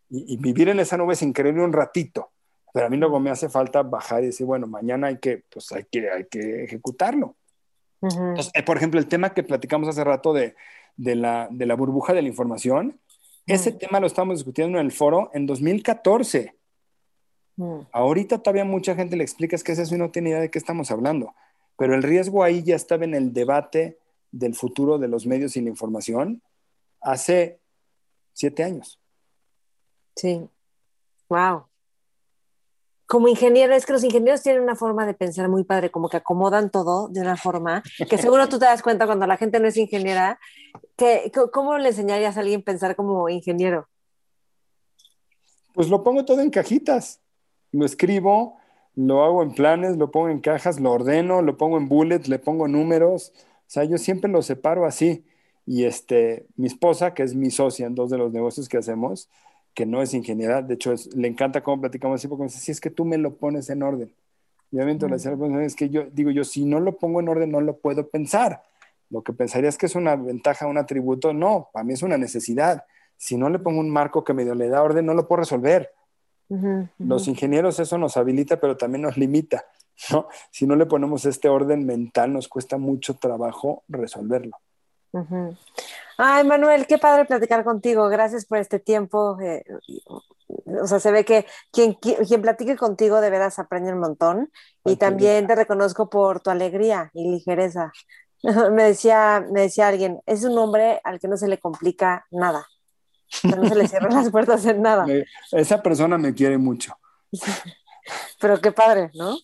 Y, y, vivir en esa nube es increíble un ratito pero a mí luego me hace falta bajar y decir, bueno, mañana hay que, pues hay que, hay que ejecutarlo. Entonces, eh, por ejemplo, el tema que platicamos hace rato de, de, la, de la, burbuja de la información, ese tema lo estamos discutiendo en el foro en 2014. Ahorita todavía mucha gente le explica que es eso y no tiene idea de qué estamos hablando. Pero el riesgo ahí ya estaba en el debate del futuro de los medios y la información hace siete años. Sí. Wow como ingeniero, es que los ingenieros tienen una forma de pensar muy padre, como que acomodan todo de una forma que seguro tú te das cuenta cuando la gente no es ingeniera, que, ¿cómo le enseñarías a alguien pensar como ingeniero? Pues lo pongo todo en cajitas, lo escribo, lo hago en planes, lo pongo en cajas, lo ordeno, lo pongo en bullets, le pongo números, o sea, yo siempre lo separo así. Y este, mi esposa, que es mi socia en dos de los negocios que hacemos, que no es ingeniera, de hecho le encanta cómo platicamos así, porque me dice, si es que tú me lo pones en orden. Y obviamente decía, es que yo digo, yo si no lo pongo en orden no lo puedo pensar. Lo que pensaría es que es una ventaja, un atributo, no, para mí es una necesidad. Si no le pongo un marco que medio le da orden, no lo puedo resolver. Los ingenieros eso nos habilita, pero también nos limita. ¿no? Si no le ponemos este orden mental, nos cuesta mucho trabajo resolverlo. Ay, Manuel, qué padre platicar contigo. Gracias por este tiempo. Eh, o sea, se ve que quien, quien platique contigo de veras aprende un montón. Y también te reconozco por tu alegría y ligereza. me, decía, me decía alguien, es un hombre al que no se le complica nada. no se le cierran las puertas en nada. Esa persona me quiere mucho. Pero qué padre, ¿no?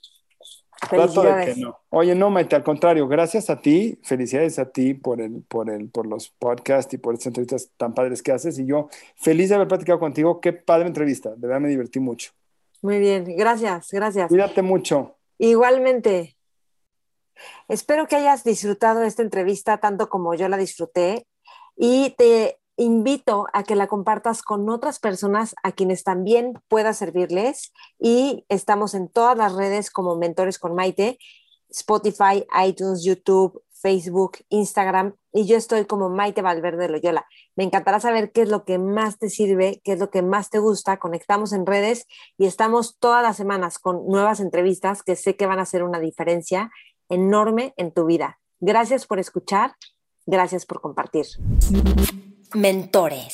No. Oye, no, Maite, al contrario, gracias a ti, felicidades a ti por, el, por, el, por los podcasts y por estas entrevistas tan padres que haces. Y yo feliz de haber platicado contigo. Qué padre entrevista, de verdad me divertí mucho. Muy bien, gracias, gracias. Cuídate mucho. Igualmente. Espero que hayas disfrutado esta entrevista tanto como yo la disfruté y te invito a que la compartas con otras personas a quienes también pueda servirles y estamos en todas las redes como Mentores con Maite, Spotify, iTunes, YouTube, Facebook, Instagram y yo estoy como Maite Valverde Loyola. Me encantará saber qué es lo que más te sirve, qué es lo que más te gusta. Conectamos en redes y estamos todas las semanas con nuevas entrevistas que sé que van a hacer una diferencia enorme en tu vida. Gracias por escuchar, gracias por compartir. Mentores.